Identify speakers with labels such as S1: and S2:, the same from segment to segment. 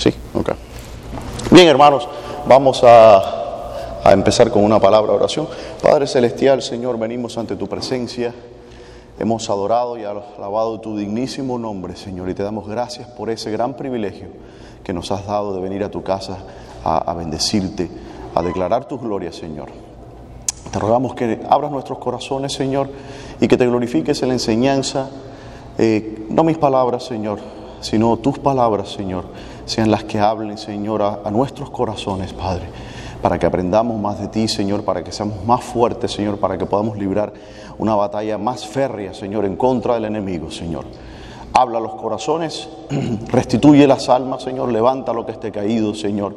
S1: Sí, ok. Bien, hermanos, vamos a, a empezar con una palabra de oración. Padre Celestial, Señor, venimos ante tu presencia. Hemos adorado y alabado tu dignísimo nombre, Señor, y te damos gracias por ese gran privilegio que nos has dado de venir a tu casa a, bendecirte, a declarar tu gloria, Señor. Te rogamos que abras nuestros corazones, Señor, y que te glorifiques en la enseñanza. Eh, no mis palabras, Señor, sino tus palabras, Señor, sean las que hablen, Señor, a, nuestros corazones, Padre, para que aprendamos más de ti, Señor, para que seamos más fuertes, Señor, para que podamos librar una batalla más férrea, Señor, en contra del enemigo, Señor. Habla a los corazones, restituye las almas, Señor, levanta lo que esté caído, Señor,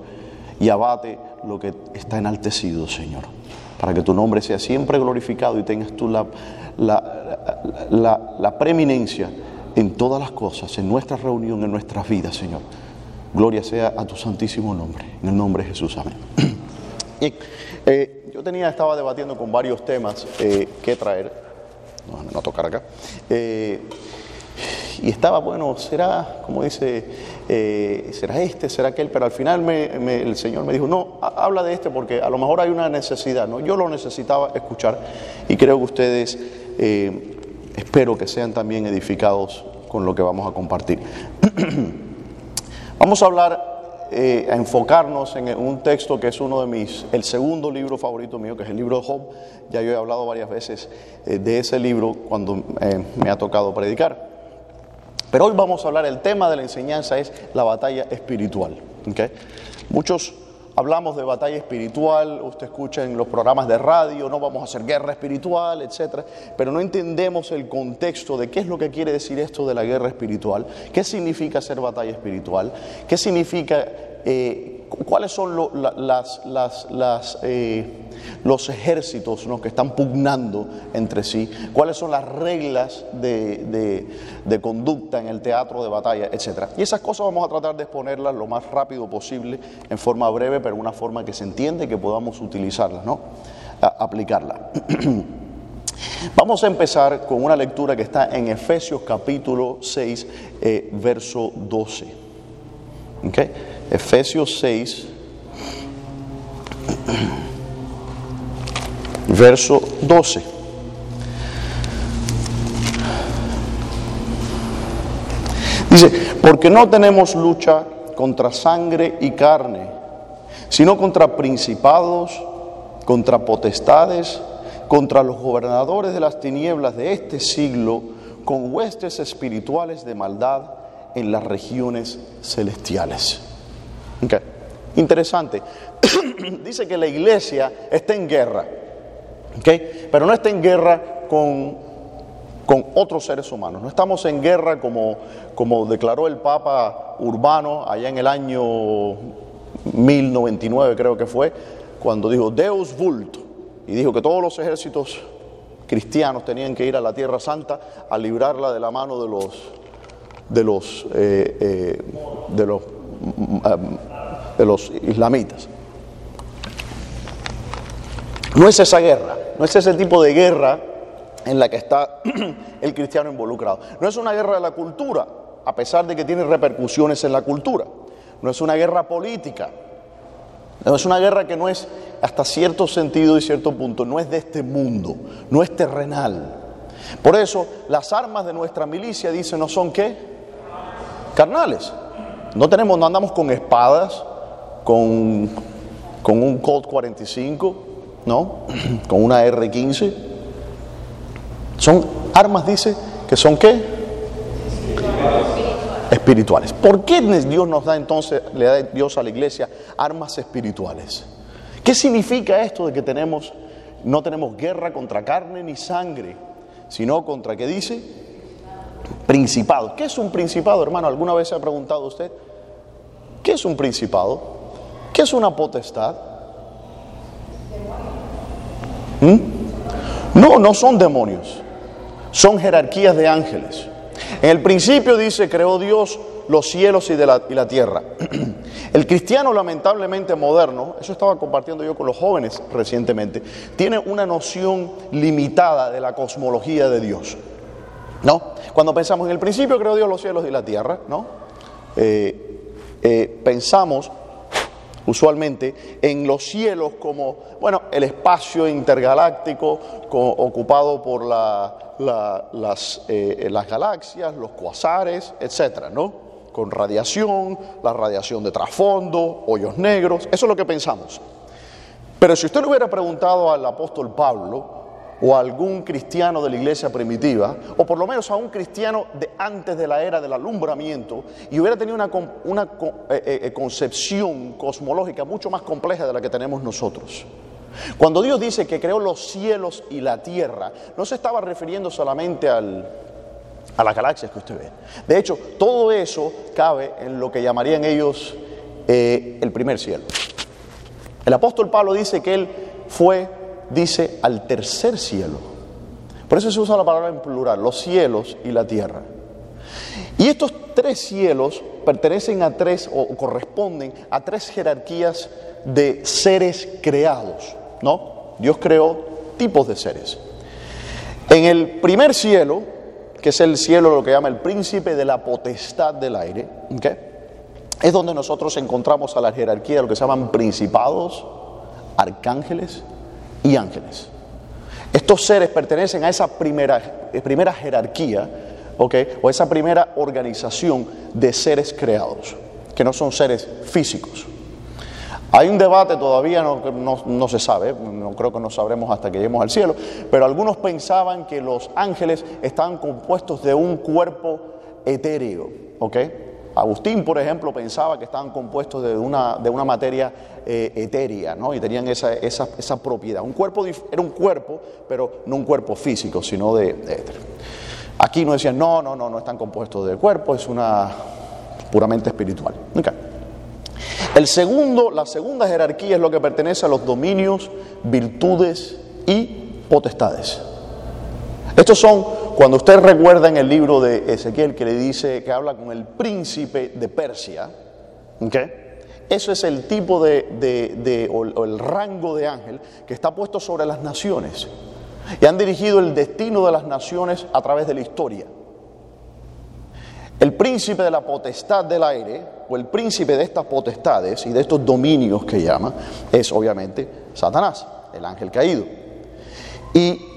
S1: y abate lo que está enaltecido, Señor, para que tu nombre sea siempre glorificado y tengas tú la, la, la, la preeminencia en todas las cosas, en nuestra reunión, en nuestras vidas, Señor. Gloria sea a tu santísimo nombre, en el nombre de Jesús, amén. Y, eh, yo tenía, estaba debatiendo con varios temas eh, que traer, no, no tocar acá, eh, y estaba, bueno, será, como dice, eh, será este, será aquel, pero al final el Señor me dijo, no, ha, habla de este porque a lo mejor hay una necesidad, ¿no? Yo lo necesitaba escuchar y creo que ustedes, espero que sean también edificados con lo que vamos a compartir. vamos a hablar eh, a enfocarnos en un texto que es uno de mis, el segundo libro favorito mío, que es el libro de Job. Ya yo he hablado varias veces eh, de ese libro cuando eh, me ha tocado predicar. Pero hoy vamos a hablar, el tema de la enseñanza es la batalla espiritual. ¿okay? Muchos hablamos de batalla espiritual, usted escucha en los programas de radio, no vamos a hacer guerra espiritual, etc. Pero no entendemos el contexto de qué es lo que quiere decir esto de la guerra espiritual, qué significa hacer batalla espiritual, qué significa, eh, cuáles son eh, los ejércitos que están pugnando entre sí, cuáles son las reglas de, conducta en el teatro de batalla, etc. Y esas cosas vamos a tratar de exponerlas lo más rápido posible, en forma breve, pero una forma que se entiende que podamos utilizarlas, ¿no? A, aplicarla. Vamos a empezar con una lectura que está en Efesios capítulo 6, eh, verso 12. ¿Okay? Efesios 6, verso 12. Dice, porque no tenemos lucha contra sangre y carne, sino contra principados, contra potestades, contra los gobernadores de las tinieblas de este siglo, con huestes espirituales de maldad en las regiones celestiales. Interesante. Dice que la iglesia está en guerra, ¿okay? pero no está en guerra con, con otros seres humanos. No estamos en guerra como, como declaró el Papa Urbano allá en el año 1099 creo que fue, cuando dijo Deus vult y dijo que todos los ejércitos cristianos tenían que ir a la Tierra Santa a librarla de la mano de los de los eh, eh, de los de los islamitas. No es esa guerra, no es ese tipo de guerra en la que está el cristiano involucrado. No es una guerra de la cultura, a pesar de que tiene repercusiones en la cultura. No es una guerra política. No es una guerra que no es, hasta cierto sentido y cierto punto, no es de este mundo, no es terrenal. Por eso, las armas de nuestra milicia, dice, no son qué? Carnales. No tenemos, no andamos con espadas, con, con un Colt 45, ¿no? Con una R15. Son armas, dice, que son qué? Espirituales. ¿Por qué Dios nos da entonces, le da Dios a la iglesia armas espirituales? ¿Qué significa esto de que tenemos, no tenemos guerra contra carne ni sangre, sino contra, ¿qué dice? Principado. ¿Qué es un principado, hermano? ¿Alguna vez se ha preguntado usted? ¿Qué es un principado? ¿Qué es una potestad? ¿Mm? No, no son demonios, son jerarquías de ángeles. En el principio dice, creó Dios los cielos y, de la, y la tierra. El cristiano lamentablemente moderno, eso estaba compartiendo yo con los jóvenes recientemente, tiene una noción limitada de la cosmología de Dios. ¿No? Cuando pensamos en el principio creó Dios los cielos y la tierra, ¿no? Eh, eh, pensamos usualmente en los cielos como, bueno, el espacio intergaláctico ocupado por las, eh, las, galaxias, los cuasares, etcétera, ¿no? Con radiación, la radiación de trasfondo, hoyos negros, eso es lo que pensamos. Pero si usted le hubiera preguntado al apóstol Pablo, o a algún cristiano de la iglesia primitiva, o por lo menos a un cristiano de antes de la era del alumbramiento, y hubiera tenido una, eh, eh, eh, concepción cosmológica mucho más compleja de la que tenemos nosotros. Cuando Dios dice que creó los cielos y la tierra, no se estaba refiriendo solamente al, a las galaxias que usted ve. De hecho, todo eso cabe en lo que llamarían ellos el primer cielo. El apóstol Pablo dice que él fue dice al tercer cielo. Por eso se usa la palabra en plural, los cielos y la tierra. Y estos tres cielos pertenecen a tres o corresponden a tres jerarquías de seres creados, ¿no? Dios creó tipos de seres. En el primer cielo, que es el cielo lo que llama el príncipe de la potestad del aire, es donde nosotros encontramos a la jerarquía de lo que se llaman principados, arcángeles y ángeles. Estos seres pertenecen a esa primera, primera jerarquía, ¿okay? o esa primera organización de seres creados, que no son seres físicos. Hay un debate, todavía no, no, se sabe, no creo que no sabremos hasta que lleguemos al cielo, pero algunos pensaban que los ángeles estaban compuestos de un cuerpo etéreo, ¿ok? Agustín, por ejemplo, pensaba que estaban compuestos de una, de una materia eh, etérea, ¿no? Y tenían esa, esa, esa, propiedad. Un cuerpo era un cuerpo, pero no un cuerpo físico, sino de, éter. Aquí no decían, no, no, no, no están compuestos de cuerpo, es una puramente espiritual. El segundo, la segunda jerarquía es lo que pertenece a los dominios, virtudes y potestades. Estos son, cuando usted recuerda en el libro de Ezequiel que le dice, que habla con el príncipe de Persia, eso es el tipo de, o el rango de ángel que está puesto sobre las naciones y han dirigido el destino de las naciones a través de la historia. El príncipe de la potestad del aire, o el príncipe de estas potestades y de estos dominios que llama, es obviamente Satanás, el ángel caído. Y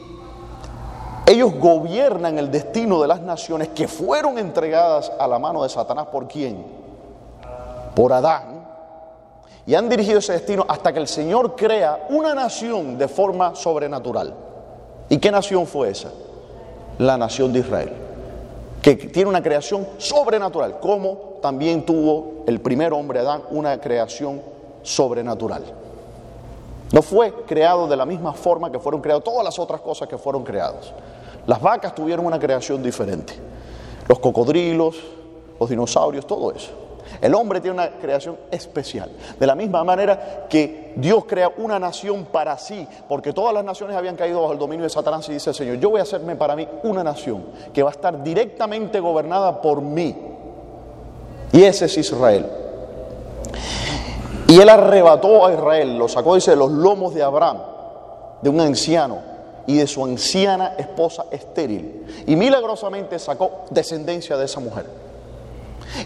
S1: ellos gobiernan el destino de las naciones que fueron entregadas a la mano de Satanás por quién? Por Adán. Y han dirigido ese destino hasta que el Señor crea una nación de forma sobrenatural. ¿Y qué nación fue esa? La nación de Israel. Que tiene una creación sobrenatural, como también tuvo el primer hombre Adán una creación sobrenatural. No fue creado de la misma forma que fueron creadas todas las otras cosas que fueron creadas. Las vacas tuvieron una creación diferente. Los cocodrilos, los dinosaurios, todo eso. El hombre tiene una creación especial. De la misma manera que Dios crea una nación para sí, porque todas las naciones habían caído bajo el dominio de Satanás y dice el Señor, yo voy a hacerme para mí una nación que va a estar directamente gobernada por mí. Y ese es Israel. Y él arrebató a Israel, lo sacó, dice, de los lomos de Abraham, de un anciano, y de su anciana esposa estéril. Y milagrosamente sacó descendencia de esa mujer.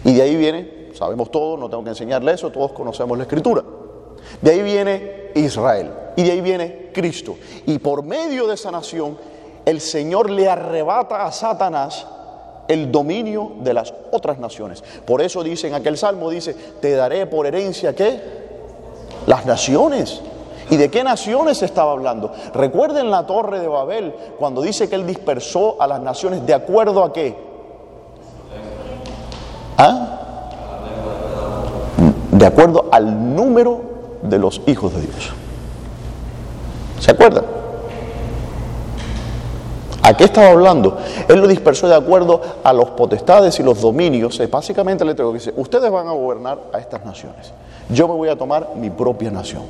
S1: Y de ahí viene, sabemos todos, no tengo que enseñarle eso, todos conocemos la escritura. De ahí viene Israel y de ahí viene Cristo. Y por medio de esa nación, el Señor le arrebata a Satanás el dominio de las otras naciones. Por eso dice en aquel salmo, dice, te daré por herencia qué? Las naciones. ¿Y de qué naciones estaba hablando? Recuerden la torre de Babel cuando dice que él dispersó a las naciones de acuerdo a qué? ¿Ah? De acuerdo al número de los hijos de Dios. ¿Se acuerdan? ¿A qué estaba hablando? Él lo dispersó de acuerdo a los potestades y los dominios. Básicamente le tengo que decir, ustedes van a gobernar a estas naciones. Yo me voy a tomar mi propia nación.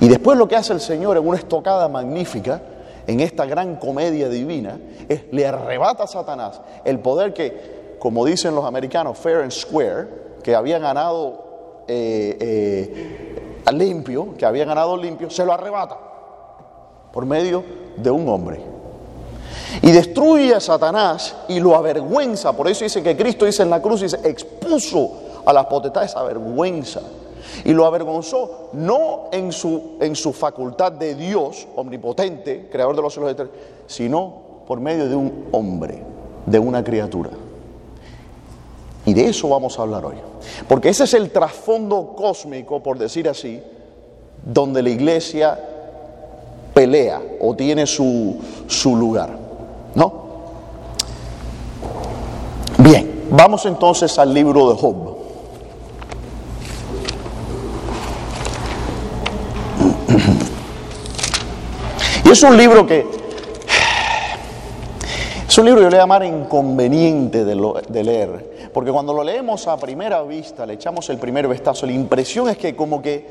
S1: Y después lo que hace el Señor en una estocada magnífica, en esta gran comedia divina, es le arrebata a Satanás el poder que, como dicen los americanos, fair and square, que había ganado eh, eh, limpio, que había ganado limpio, se lo arrebata por medio de un hombre. Y destruye a Satanás y lo avergüenza. Por eso dice que Cristo dice en la cruz, dice, expuso a las potestades avergüenza. Y lo avergonzó no en su, en su facultad de Dios, omnipotente, creador de los cielos y sino por medio de un hombre, de una criatura. Y de eso vamos a hablar hoy. Porque ese es el trasfondo cósmico, por decir así, donde la iglesia pelea o tiene su, su lugar. ¿No? Bien, vamos entonces al libro de Job. Y es un libro que es un libro que yo le voy a llamar inconveniente de, leer, porque cuando lo leemos a primera vista, le echamos el primer vistazo, la impresión es que como que,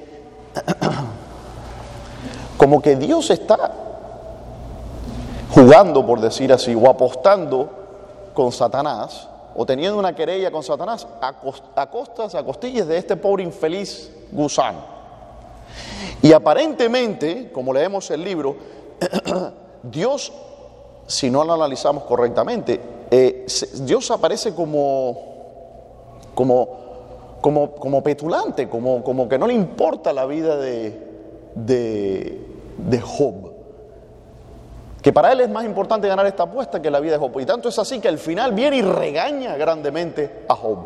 S1: como que Dios está jugando, por decir así, o apostando con Satanás, o teniendo una querella con Satanás a, costas, a costillas de este pobre infeliz gusano. Y aparentemente, como leemos el libro, Dios, si no lo analizamos correctamente, eh, Dios aparece como, como, como, como petulante, como, como, que no le importa la vida de, de, de Job. Que para él es más importante ganar esta apuesta que la vida de Job. Y tanto es así que al final viene y regaña grandemente a Job.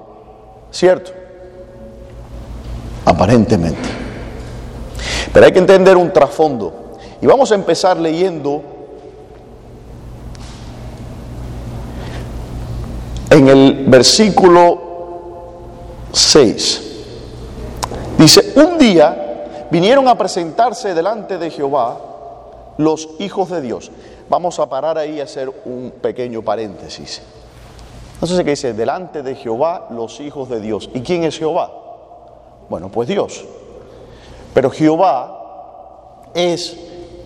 S1: ¿Cierto? Aparentemente. Pero hay que entender un trasfondo. Y vamos a empezar leyendo en el versículo 6. Dice, un día vinieron a presentarse delante de Jehová los hijos de Dios. Vamos a parar ahí y hacer un pequeño paréntesis. Entonces qué dice, delante de Jehová los hijos de Dios. ¿Y quién es Jehová? Bueno, pues Dios. Pero Jehová es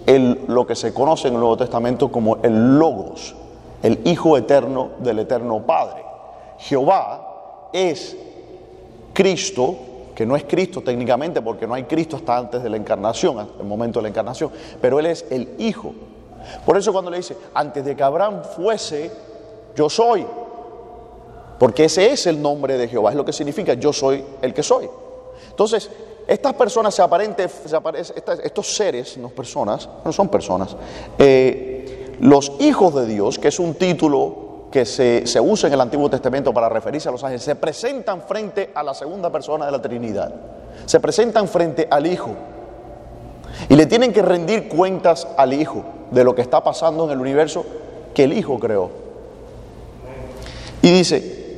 S1: lo que se conoce en el Nuevo Testamento como el Logos, el Hijo Eterno del Eterno Padre. Jehová es Cristo, que no es Cristo técnicamente porque no hay Cristo hasta antes de la encarnación, hasta el momento de la encarnación, pero Él es el Hijo. Por eso cuando le dice, antes de que Abraham fuese, yo soy, porque ese es el nombre de Jehová, es lo que significa yo soy el que soy. Entonces, estas personas se aparenten, estos seres, no personas, no son personas, eh, los hijos de Dios, que es un título que se, se, usa en el Antiguo Testamento para referirse a los ángeles, se presentan frente a la segunda persona de la Trinidad, se presentan frente al Hijo y le tienen que rendir cuentas al Hijo de lo que está pasando en el universo que el Hijo creó. Y dice,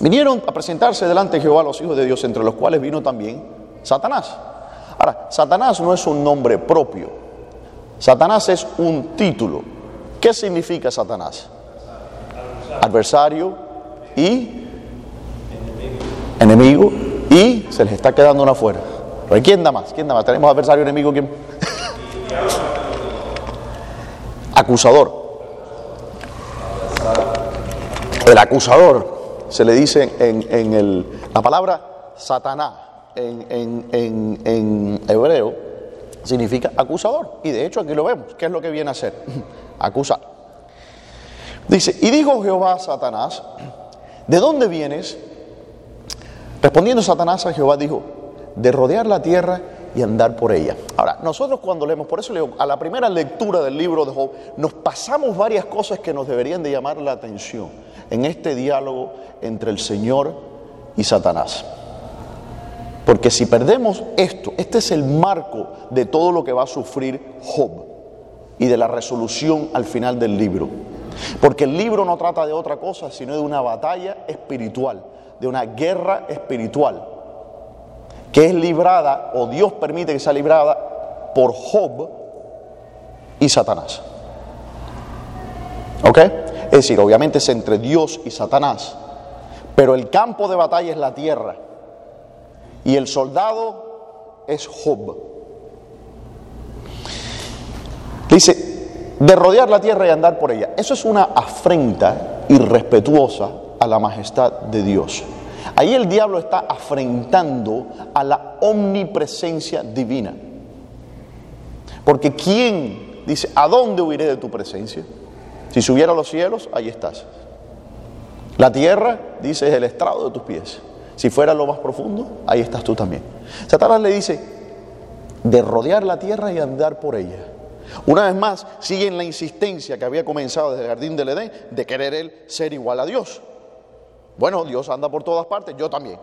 S1: vinieron a presentarse delante de Jehová los hijos de Dios, entre los cuales vino también Satanás. Ahora, Satanás no es un nombre propio. Satanás es un título. ¿Qué significa Satanás? Adversario y enemigo y se les está quedando una afuera. ¿quién da más? ¿Quién da más? ¿Tenemos adversario, enemigo? ¿Quién? Acusador. El acusador se le dice en, en el, la palabra Satanás en, hebreo significa acusador. Y de hecho aquí lo vemos. ¿Qué es lo que viene a ser? Acusar. Dice, y dijo Jehová a Satanás, ¿de dónde vienes? Respondiendo Satanás a Jehová dijo, de rodear la tierra y andar por ella. Ahora, nosotros cuando leemos, por eso leo, a la primera lectura del libro de Job, nos pasamos varias cosas que nos deberían de llamar la atención en este diálogo entre el Señor y Satanás. Porque si perdemos esto, este es el marco de todo lo que va a sufrir Job y de la resolución al final del libro. Porque el libro no trata de otra cosa, sino de una batalla espiritual, de una guerra espiritual, que es librada, o Dios permite que sea librada, por Job y Satanás. ¿Ok? Es decir, obviamente es entre Dios y Satanás, pero el campo de batalla es la tierra. Y el soldado es Job. Dice, de rodear la tierra y andar por ella. Eso es una afrenta irrespetuosa a la majestad de Dios. Ahí el diablo está afrentando a la omnipresencia divina. Porque ¿quién dice, ¿a dónde huiré de tu presencia? Si subiera a los cielos, ahí estás. La tierra, dice, es el estrado de tus pies. Si fuera lo más profundo, ahí estás tú también. Satanás le dice, de rodear la tierra y andar por ella. Una vez más, sigue en la insistencia que había comenzado desde el jardín del Edén de querer él ser igual a Dios. Bueno, Dios anda por todas partes, yo también.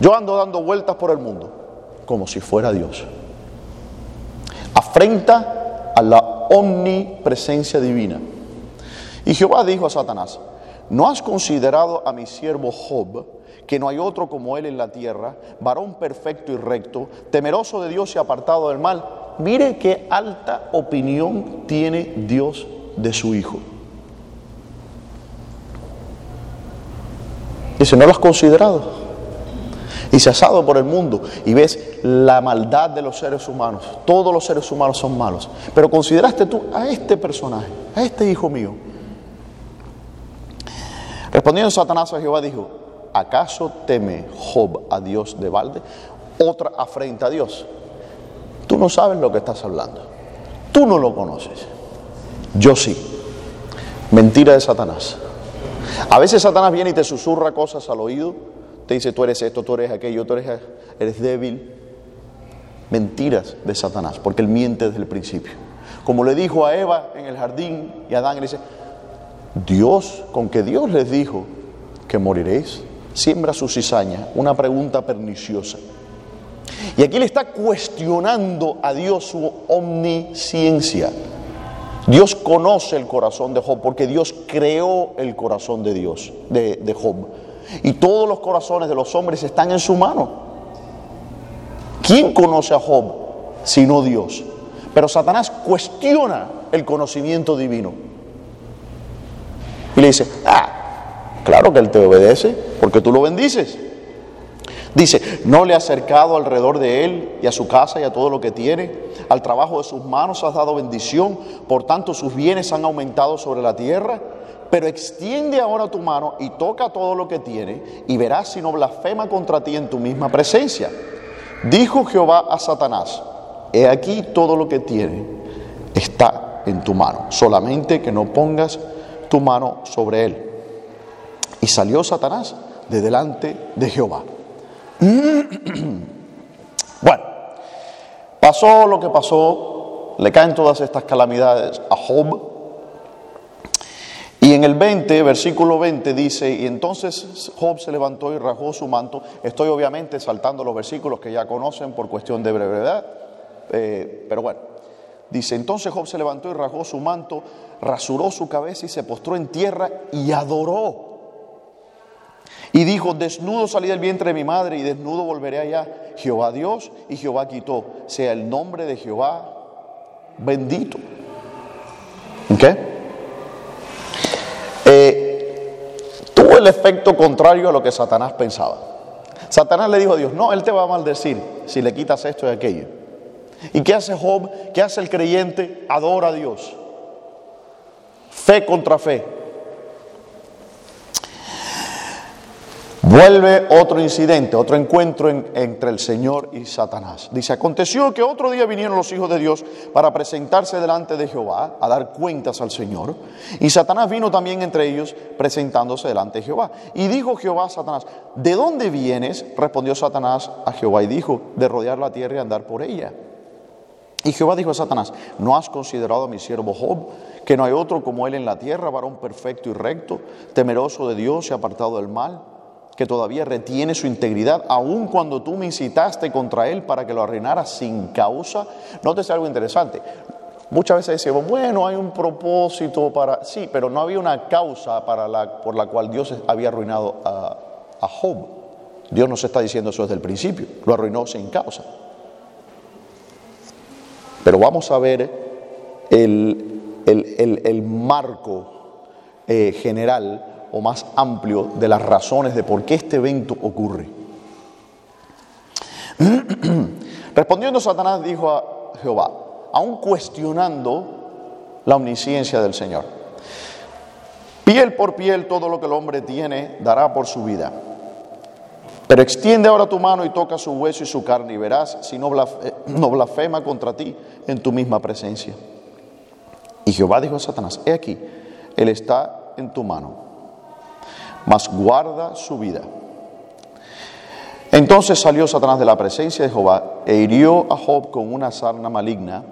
S1: Yo ando dando vueltas por el mundo, como si fuera Dios. Afrenta a la omnipresencia divina. Y Jehová dijo a Satanás, ¿no has considerado a mi siervo Job, que no hay otro como él en la tierra, varón perfecto y recto, temeroso de Dios y apartado del mal? Mire qué alta opinión tiene Dios de su hijo. Dice, ¿no lo has considerado? y se asado por el mundo y ves la maldad de los seres humanos. Todos los seres humanos son malos. Pero consideraste tú a este personaje, a este hijo mío. Respondiendo Satanás a Jehová dijo, ¿acaso teme Job a Dios de balde? Otra afrenta a Dios. Tú no sabes lo que estás hablando. Tú no lo conoces. Yo sí. Mentira de Satanás. A veces Satanás viene y te susurra cosas al oído, te dice tú eres esto, tú eres aquello, tú eres, eres débil. Mentiras de Satanás, porque él miente desde el principio. Como le dijo a Eva en el jardín y a Adán, le dice, Dios, con que Dios les dijo que moriréis, siembra su cizaña, una pregunta perniciosa. Y aquí le está cuestionando a Dios su omnisciencia. Dios conoce el corazón de Job porque Dios creó el corazón de Dios, de, Job. Y todos los corazones de los hombres están en su mano. ¿Quién conoce a Job sino Dios? Pero Satanás cuestiona el conocimiento divino. Y le dice, ah, claro que él te obedece porque tú lo bendices. Dice, no le has acercado alrededor de él y a su casa y a todo lo que tiene. Al trabajo de sus manos has dado bendición, por tanto sus bienes han aumentado sobre la tierra. Pero extiende ahora tu mano y toca todo lo que tiene y verás si no blasfema contra ti en tu misma presencia. Dijo Jehová a Satanás, he aquí todo lo que tiene está en tu mano, solamente que no pongas tu mano sobre él. Y salió Satanás de delante de Jehová. Bueno, pasó lo que pasó, le caen todas estas calamidades a Job. Y en el 20, versículo 20 dice, y entonces Job se levantó y rajó su manto. Estoy obviamente saltando los versículos que ya conocen por cuestión de brevedad, eh, pero bueno. Dice, entonces Job se levantó y rajó su manto, rasuró su cabeza y se postró en tierra y adoró. Y dijo, desnudo salí del vientre de mi madre y desnudo volveré allá. Jehová Dios y Jehová quitó. Sea el nombre de Jehová bendito. ¿Qué? Eh, tuvo el efecto contrario a lo que Satanás pensaba. Satanás le dijo a Dios, no, Él te va a maldecir si le quitas esto y aquello. ¿Y qué hace Job? ¿Qué hace el creyente? Adora a Dios. Fe contra fe. Vuelve otro incidente, otro encuentro entre el Señor y Satanás. Dice, aconteció que otro día vinieron los hijos de Dios para presentarse delante de Jehová, a dar cuentas al Señor. Y Satanás vino también entre ellos presentándose delante de Jehová. Y dijo Jehová a Satanás, ¿de dónde vienes? Respondió Satanás a Jehová y dijo, de rodear la tierra y andar por ella. Y Jehová dijo a Satanás, ¿no has considerado a mi siervo Job, que no hay otro como él en la tierra, varón perfecto y recto, temeroso de Dios y apartado del mal? que todavía retiene su integridad, aun cuando tú me incitaste contra él para que lo arruinara sin causa. Nótese algo interesante. Muchas veces decimos, bueno, hay un propósito para... Sí, pero no había una causa para la, por la cual Dios había arruinado a, a Job. Dios nos está diciendo eso desde el principio. Lo arruinó sin causa. Pero vamos a ver el, el, el, marco eh, general o más amplio de las razones de por qué este evento ocurre. Respondiendo Satanás dijo a Jehová, aún cuestionando la omnisciencia del Señor, piel por piel todo lo que el hombre tiene dará por su vida. Pero extiende ahora tu mano y toca su hueso y su carne y verás si no blasfema contra ti en tu misma presencia. Y Jehová dijo a Satanás, he aquí, él está en tu mano mas guarda su vida. Entonces salió Satanás de la presencia de Jehová e hirió a Job con una sarna maligna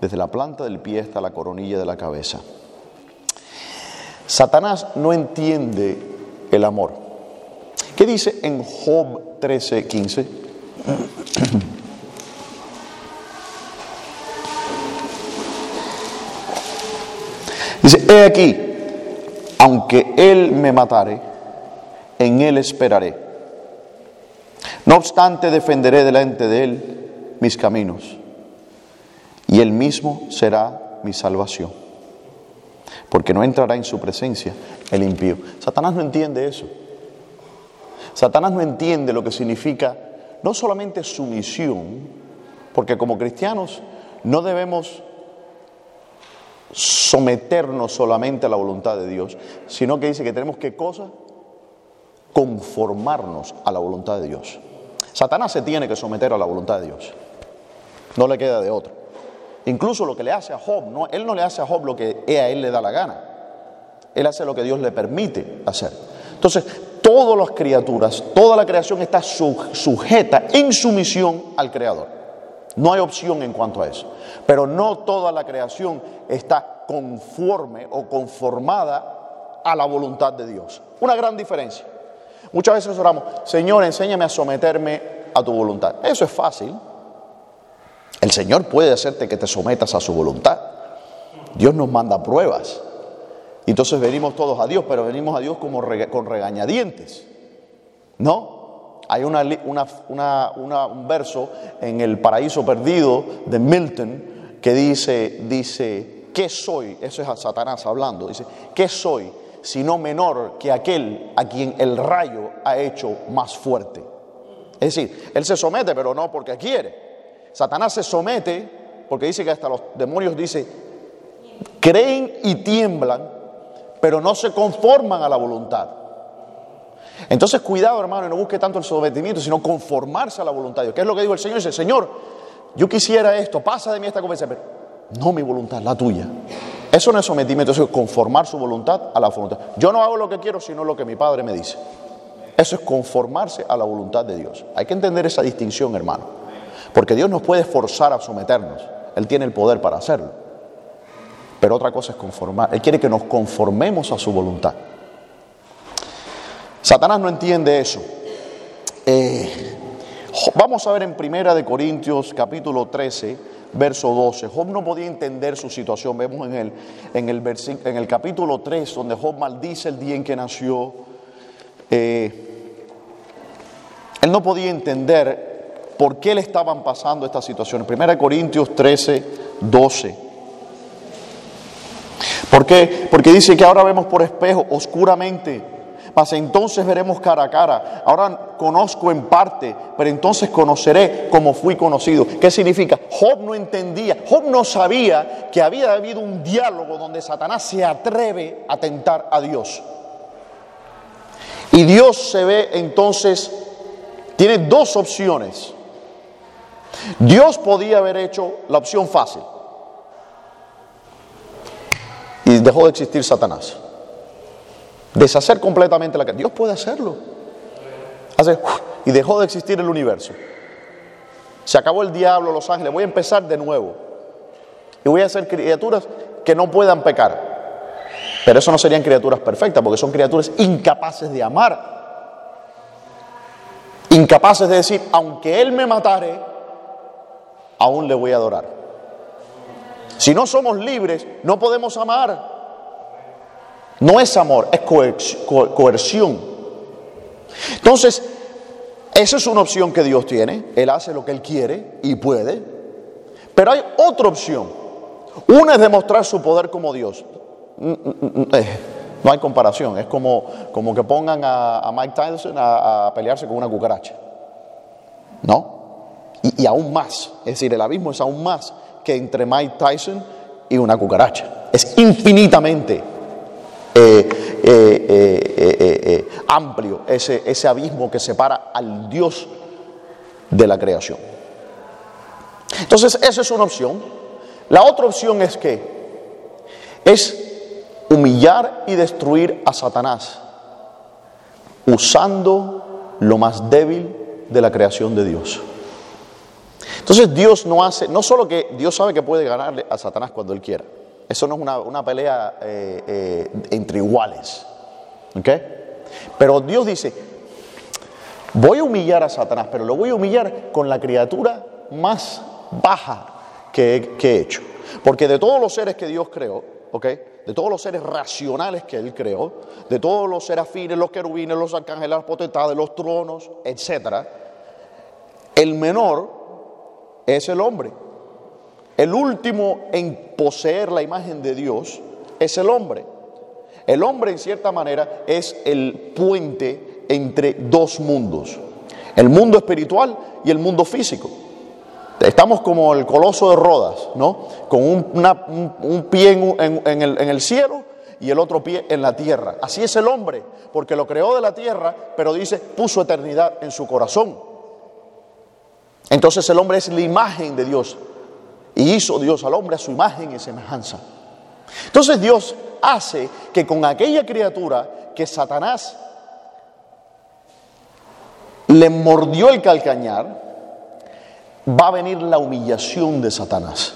S1: desde la planta del pie hasta la coronilla de la cabeza. Satanás no entiende el amor. ¿Qué dice en Job 13, 15? Dice, he aquí, aunque él me matare, en él esperaré. No obstante, defenderé delante de él mis caminos, y él mismo será mi salvación, porque no entrará en su presencia el impío. Satanás no entiende eso. Satanás no entiende lo que significa no solamente sumisión, porque como cristianos no debemos someternos solamente a la voluntad de Dios, sino que dice que tenemos que cosa conformarnos a la voluntad de Dios. Satanás se tiene que someter a la voluntad de Dios. No le queda de otro. Incluso lo que le hace a Job, no, él no le hace a Job lo que a él le da la gana. Él hace lo que Dios le permite hacer. Entonces, todas las criaturas, toda la creación está sujeta en sumisión al Creador. No hay opción en cuanto a eso. Pero no toda la creación está conforme o conformada a la voluntad de Dios. Una gran diferencia. Muchas veces oramos, Señor, enséñame a someterme a tu voluntad. Eso es fácil. El Señor puede hacerte que te sometas a su voluntad. Dios nos manda pruebas. Entonces venimos todos a Dios, pero venimos a Dios como con regañadientes. ¿No? Hay un verso en el paraíso perdido de Milton que dice, dice, ¿qué soy? Eso es a Satanás hablando. Dice, ¿qué soy sino menor que aquel a quien el rayo ha hecho más fuerte? Es decir, él se somete, pero no porque quiere. Satanás se somete porque dice que hasta los demonios dice, creen y tiemblan, pero no se conforman a la voluntad. Entonces, cuidado, hermano, y no busque tanto el sometimiento, sino conformarse a la voluntad de Dios. ¿Qué es lo que dijo el Señor? Dice, Señor, yo quisiera esto, pasa de mí esta conversación, pero no mi voluntad, la tuya. Eso no es sometimiento, eso es conformar su voluntad a la voluntad. Yo no hago lo que quiero, sino lo que mi Padre me dice. Eso es conformarse a la voluntad de Dios. Hay que entender esa distinción, hermano. Porque Dios nos puede forzar a someternos. Él tiene el poder para hacerlo. Pero otra cosa es conformar. Él quiere que nos conformemos a su voluntad. Satanás no entiende eso. Eh, vamos a ver en Primera de Corintios capítulo 13, verso 12. Job no podía entender su situación. Vemos en el, en el, en el capítulo 3 donde Job maldice el día en que nació. Eh, él no podía entender por qué le estaban pasando estas situaciones. Primera de Corintios 13, 12. ¿Por qué? Porque dice que ahora vemos por espejo oscuramente mas entonces veremos cara a cara. Ahora conozco en parte, pero entonces conoceré como fui conocido. ¿Qué significa? Job no entendía, Job no sabía que había habido un diálogo donde Satanás se atreve a tentar a Dios. Y Dios se ve entonces, tiene dos opciones. Dios podía haber hecho la opción fácil. Dejó de existir Satanás. Deshacer completamente la Dios puede hacerlo. Hace, y dejó de existir el universo. Se acabó el diablo, los ángeles. Voy a empezar de nuevo. Y voy a hacer criaturas que no puedan pecar. Pero eso no serían criaturas perfectas, porque son criaturas incapaces de amar. Incapaces de decir, aunque Él me matare, aún le voy a adorar. Si no somos libres, no podemos amar. No es amor, es coerción. Entonces, esa es una opción que Dios tiene. Él hace lo que Él quiere y puede. Pero hay otra opción. Una es demostrar su poder como Dios. Mm, mm, mm, eh, no hay comparación. Es como, como que pongan a, Mike Tyson a, pelearse con una cucaracha. ¿No? Y, y aún más. Es decir, el abismo es aún más que entre Mike Tyson y una cucaracha. Es infinitamente eh, eh, eh, amplio, ese, ese abismo que separa al Dios de la creación. Entonces, esa es una opción. La otra opción es que es humillar y destruir a Satanás usando lo más débil de la creación de Dios. Entonces Dios no hace, no solo que Dios sabe que puede ganarle a Satanás cuando Él quiera, eso no es una, pelea eh, eh, entre iguales, ¿ok? Pero Dios dice, voy a humillar a Satanás, pero lo voy a humillar con la criatura más baja que he, hecho. Porque de todos los seres que Dios creó, ¿ok? De todos los seres racionales que Él creó, de todos los serafines, los querubines, los arcángeles, las potestades, los tronos, etc., el menor es el hombre. El último en poseer la imagen de Dios es el hombre. El hombre en cierta manera es el puente entre dos mundos, el mundo espiritual y el mundo físico. Estamos como el coloso de Rodas, ¿no? Con un, pie en, el, cielo y el otro pie en la tierra. Así es el hombre, porque lo creó de la tierra, pero dice, puso eternidad en su corazón. Entonces el hombre es la imagen de Dios. Y hizo Dios al hombre a su imagen y semejanza. Entonces Dios hace que con aquella criatura que Satanás le mordió el calcañar, va a venir la humillación de Satanás.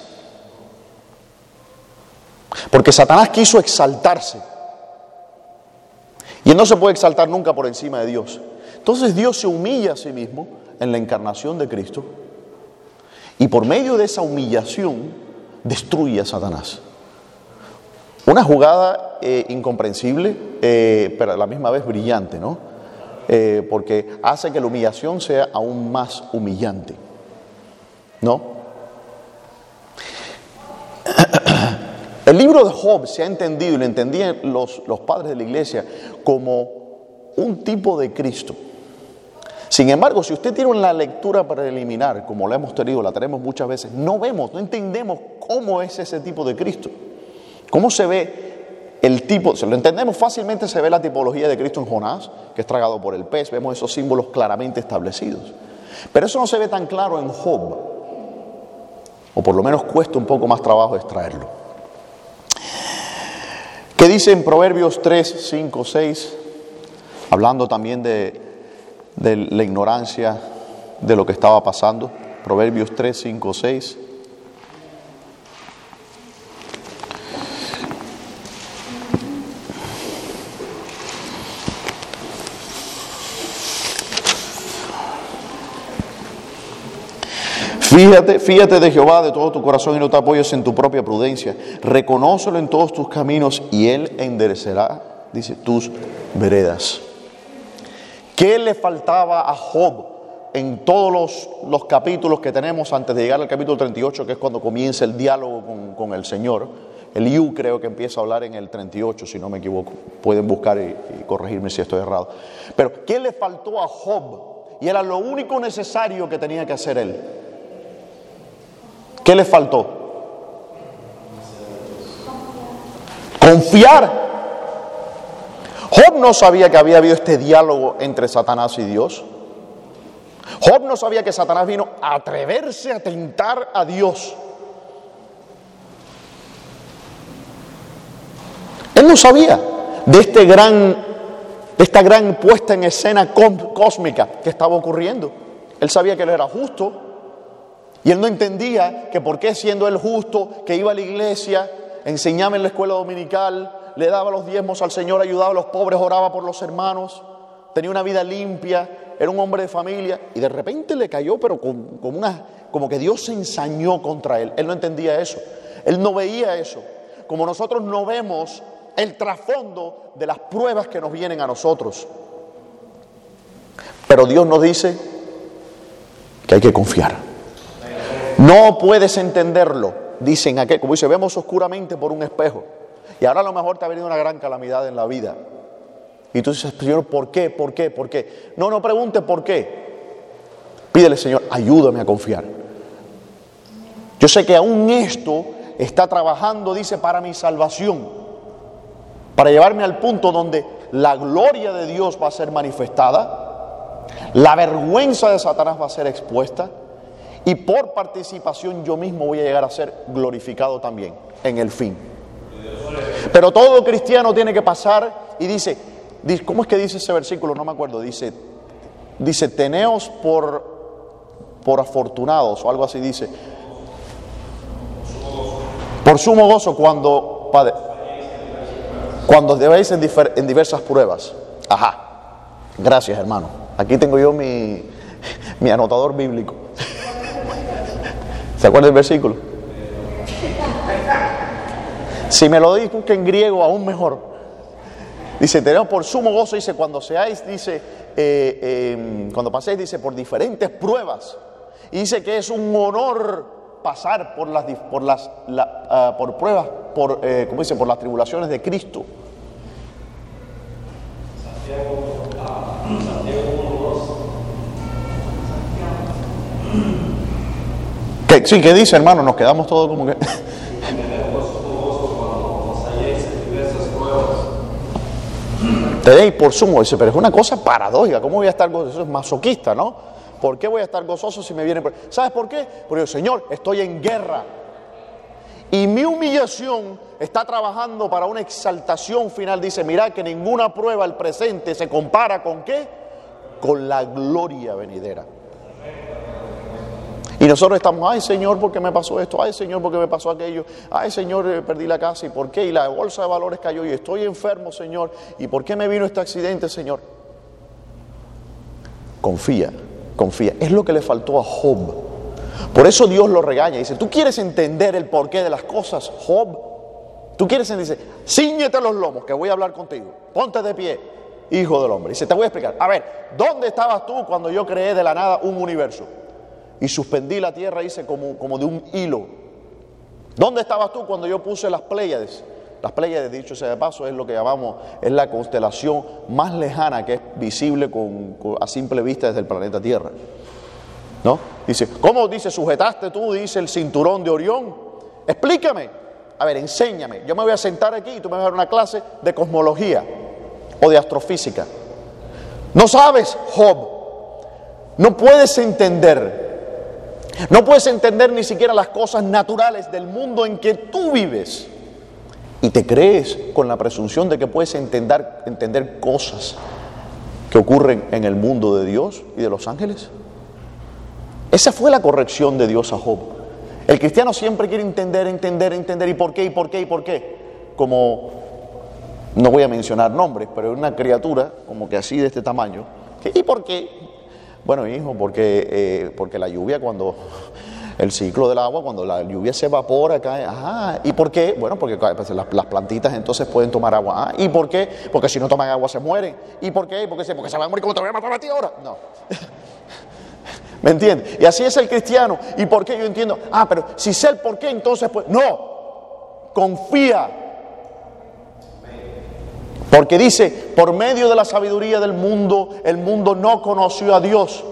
S1: Porque Satanás quiso exaltarse. Y él no se puede exaltar nunca por encima de Dios. Entonces Dios se humilla a sí mismo en la encarnación de Cristo y por medio de esa humillación destruye a Satanás. Una jugada eh, incomprensible, eh, pero a la misma vez brillante, ¿no? Eh, porque hace que la humillación sea aún más humillante, ¿no? El libro de Job se ha entendido y lo entendían los, los padres de la iglesia como un tipo de Cristo. Sin embargo, si usted tiene una lectura preliminar, como la hemos tenido, la tenemos muchas veces, no vemos, no entendemos cómo es ese tipo de Cristo. ¿Cómo se ve el tipo? Si lo entendemos fácilmente, se ve la tipología de Cristo en Jonás, que es tragado por el pez, vemos esos símbolos claramente establecidos. Pero eso no se ve tan claro en Job, o por lo menos cuesta un poco más trabajo extraerlo. ¿Qué dice en Proverbios 3, 5, 6? Hablando también de de la ignorancia de lo que estaba pasando. Proverbios 3, 5, 6. Fíjate, fíjate de Jehová de todo tu corazón y no te apoyes en tu propia prudencia. Reconócelo en todos tus caminos y Él enderecerá, dice, tus veredas. ¿Qué le faltaba a Job en todos los, capítulos que tenemos antes de llegar al capítulo 38, que es cuando comienza el diálogo con, el Señor? El Iu creo que empieza a hablar en el 38, si no me equivoco. Pueden buscar y, y corregirme si estoy errado. Pero, ¿qué le faltó a Job? Y era lo único necesario que tenía que hacer él. ¿Qué le faltó? Confiar Job no sabía que había habido este diálogo entre Satanás y Dios. Job no sabía que Satanás vino a atreverse a tentar a Dios. Él no sabía de este gran de esta gran puesta en escena cósmica que estaba ocurriendo. Él sabía que él era justo y él no entendía que por qué siendo él justo, que iba a la iglesia, enseñaba en la escuela dominical, le daba los diezmos al Señor, ayudaba a los pobres, oraba por los hermanos, tenía una vida limpia, era un hombre de familia y de repente le cayó, pero con, como que Dios se ensañó contra él. Él no entendía eso, él no veía eso. Como nosotros no vemos el trasfondo de las pruebas que nos vienen a nosotros. Pero Dios nos dice que hay que confiar. No puedes entenderlo, dicen aquel, como dice, vemos oscuramente por un espejo. Y ahora a lo mejor te ha venido una gran calamidad en la vida. Y tú dices, Señor, ¿por qué? ¿Por qué? ¿Por qué? No, no pregunte por qué. Pídele, Señor, ayúdame a confiar. Yo sé que aún esto está trabajando, dice, para mi salvación. Para llevarme al punto donde la gloria de Dios va a ser manifestada, la vergüenza de Satanás va a ser expuesta y por participación yo mismo voy a llegar a ser glorificado también en el fin. Pero todo cristiano tiene que pasar y dice, ¿cómo es que dice ese versículo? No me acuerdo. Dice, dice, teneos por, por afortunados o algo así dice. Por sumo gozo cuando, cuando debéis en, diversas pruebas. Ajá. Gracias, hermano. Aquí tengo yo mi, mi anotador bíblico. ¿Se acuerda del versículo? Si me lo dice en griego, aún mejor. Dice, tenemos por sumo gozo, dice, cuando seáis, dice, eh, em, cuando paséis, dice, por diferentes pruebas. Y dice que es un honor pasar por las, por las ah, por pruebas, por, eh, ¿cómo dice? por las tribulaciones de Cristo. ¿Qué, sí, ¿qué dice hermano? Nos quedamos todos como que... Tenéis por sumo, dice, pero es una cosa paradójica, ¿cómo voy a estar gozoso? Eso es masoquista, ¿no? ¿Por qué voy a estar gozoso si me viene? ¿Sabes por qué? Porque el Señor, estoy en guerra. Y mi humillación está trabajando para una exaltación final. Dice, mira que ninguna prueba al presente se compara con qué? Con la gloria venidera. Y nosotros estamos, ay Señor, ¿por qué me pasó esto? Ay Señor, ¿por qué me pasó aquello? Ay Señor, eh, perdí la casa. ¿Y por qué? Y la bolsa de valores cayó y estoy enfermo, Señor. ¿Y por qué me vino este accidente, Señor? Confía confía. Es lo que le faltó a Job. Por eso Dios lo regaña. Dice, tú quieres entender el porqué de las cosas, Job. Tú quieres entender, dice, ciñete los lomos, que voy a hablar contigo. Ponte de pie, hijo del hombre. Dice, te voy a explicar. A ver, ¿dónde estabas tú cuando yo creé de la nada un universo? Y suspendí la tierra, dice, como, como de un hilo. ¿Dónde estabas tú cuando yo puse las Pléyades? Las Pléyades, dicho sea de paso, es lo que llamamos, es la constelación más lejana que es visible con, a simple vista desde el planeta Tierra. ¿No? Dice, ¿cómo dice, sujetaste tú, dice el cinturón de Orión? Explícame. A ver, enséñame. Yo me voy a sentar aquí y tú me vas a dar una clase de cosmología o de astrofísica. No sabes, Job. No puedes entender. No puedes entender ni siquiera las cosas naturales del mundo en que tú vives y te crees con la presunción de que puedes entender, entender cosas que ocurren en el mundo de Dios y de los ángeles. Esa fue la corrección de Dios a Job. El cristiano siempre quiere entender, entender, entender, y por qué, y por qué, y por qué. Como, no voy a mencionar nombres, pero una criatura como que así de este tamaño. ¿Y por qué? Bueno, hijo, porque, eh, porque la lluvia cuando el ciclo del agua, cuando la lluvia se evapora, cae. Ajá. ¿Y por qué? Bueno, porque pues, las, plantitas entonces pueden tomar agua. ¿Y por qué? Porque si no toman agua se mueren. ¿Y por qué? Porque, porque se van a morir como te voy a matar a ti ahora. No. ¿Me entiendes? Y así es el cristiano. ¿Y por qué? Yo entiendo. Ah, pero si sé el por qué, entonces pues. No. Confía. Porque dice, por medio de la sabiduría del mundo, el mundo no conoció a Dios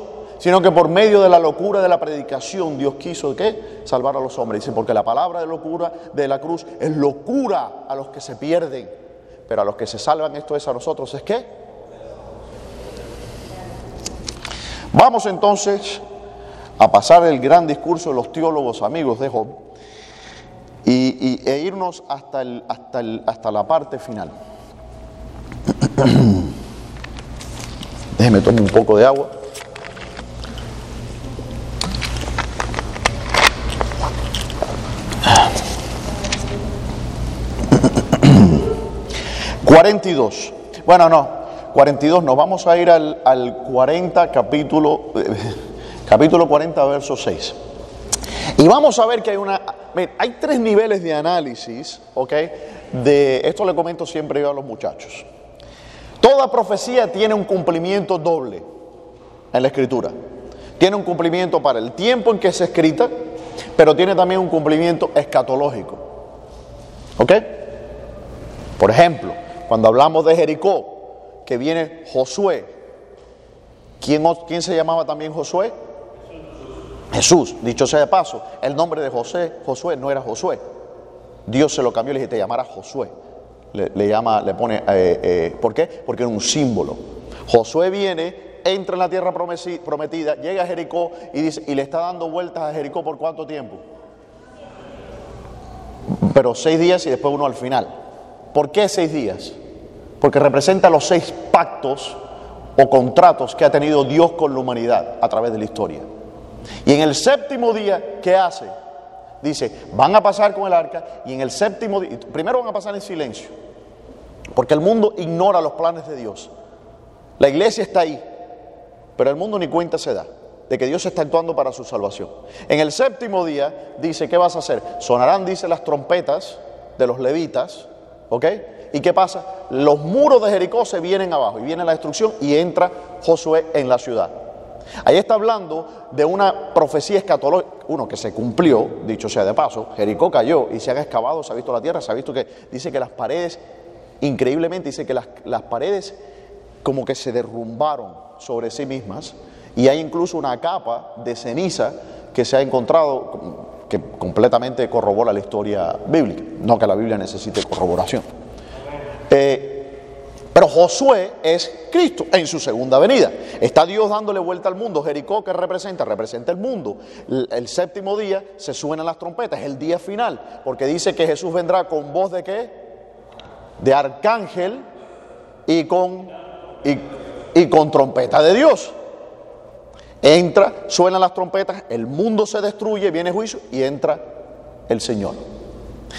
S1: sino que por medio de la locura de la predicación Dios quiso ¿qué? salvar a los hombres. Dice, porque la palabra de locura de la cruz es locura a los que se pierden, pero a los que se salvan esto es a nosotros, ¿es qué? Vamos entonces a pasar el gran discurso de los teólogos amigos de Job y, e irnos hasta, el, hasta, el, hasta la parte final. Déjeme tomar un poco de agua. 42. Bueno, no, 42 no, vamos a ir al, 40 capítulo, capítulo 40, verso 6. Y vamos a ver que hay una, hay tres niveles de análisis, ¿ok? De, esto le comento siempre yo a los muchachos. Toda profecía tiene un cumplimiento doble en la escritura. Tiene un cumplimiento para el tiempo en que es escrita, pero tiene también un cumplimiento escatológico. ¿Ok? Por ejemplo, cuando hablamos de Jericó, que viene Josué, ¿quién, quién se llamaba también Josué? Jesús, dicho sea de paso, el nombre de José, Josué no era Josué. Dios se lo cambió y le dice, te llamarás Josué. Le, llama, le pone, eh, eh, ¿por qué? Porque era un símbolo. Josué viene, entra en la tierra prometida, llega a Jericó y, dice, y le está dando vueltas a Jericó por cuánto tiempo. Pero seis días y después uno al final. ¿Por qué seis días? porque representa los seis pactos o contratos que ha tenido Dios con la humanidad a través de la historia. Y en el séptimo día, ¿qué hace? Dice, van a pasar con el arca y en el séptimo día, primero van a pasar en silencio, porque el mundo ignora los planes de Dios. La iglesia está ahí, pero el mundo ni cuenta se da de que Dios está actuando para su salvación. En el séptimo día dice, ¿qué vas a hacer? Sonarán, dice, las trompetas de los levitas, ¿ok? ¿Y qué pasa? Los muros de Jericó se vienen abajo y viene la destrucción y entra Josué en la ciudad. Ahí está hablando de una profecía escatológica, uno que se cumplió, dicho sea de paso, Jericó cayó y se han excavado, se ha visto la tierra, se ha visto que dice que las paredes, increíblemente dice que las, las paredes como que se derrumbaron sobre sí mismas y hay incluso una capa de ceniza que se ha encontrado que completamente corrobora la historia bíblica, no que la Biblia necesite corroboración. Eh, pero Josué es Cristo en su segunda venida. Está Dios dándole vuelta al mundo. Jericó, que representa? Representa el mundo. El, el, séptimo día se suenan las trompetas, es el día final, porque dice que Jesús vendrá con voz de qué? De arcángel y con, y, con trompeta de Dios. Entra, suenan las trompetas, el mundo se destruye, viene juicio y entra el Señor.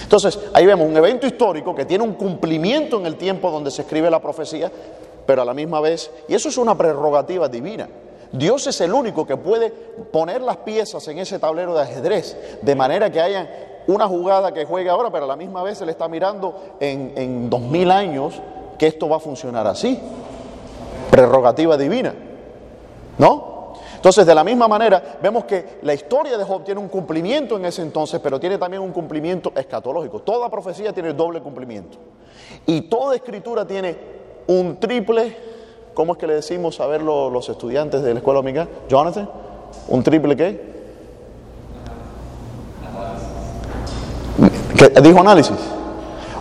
S1: Entonces, ahí vemos un evento histórico que tiene un cumplimiento en el tiempo donde se escribe la profecía, pero a la misma vez, y eso es una prerrogativa divina. Dios es el único que puede poner las piezas en ese tablero de ajedrez, de manera que haya una jugada que juegue ahora, pero a la misma vez se le está mirando en, dos mil años que esto va a funcionar así. Prerrogativa divina. ¿No? Entonces, de la misma manera, vemos que la historia de Job tiene un cumplimiento en ese entonces, pero tiene también un cumplimiento escatológico. Toda profecía tiene doble cumplimiento. Y toda escritura tiene un triple, ¿cómo es que le decimos a ver los estudiantes de la escuela dominical? Jonathan, ¿un triple qué? ¿Qué dijo análisis?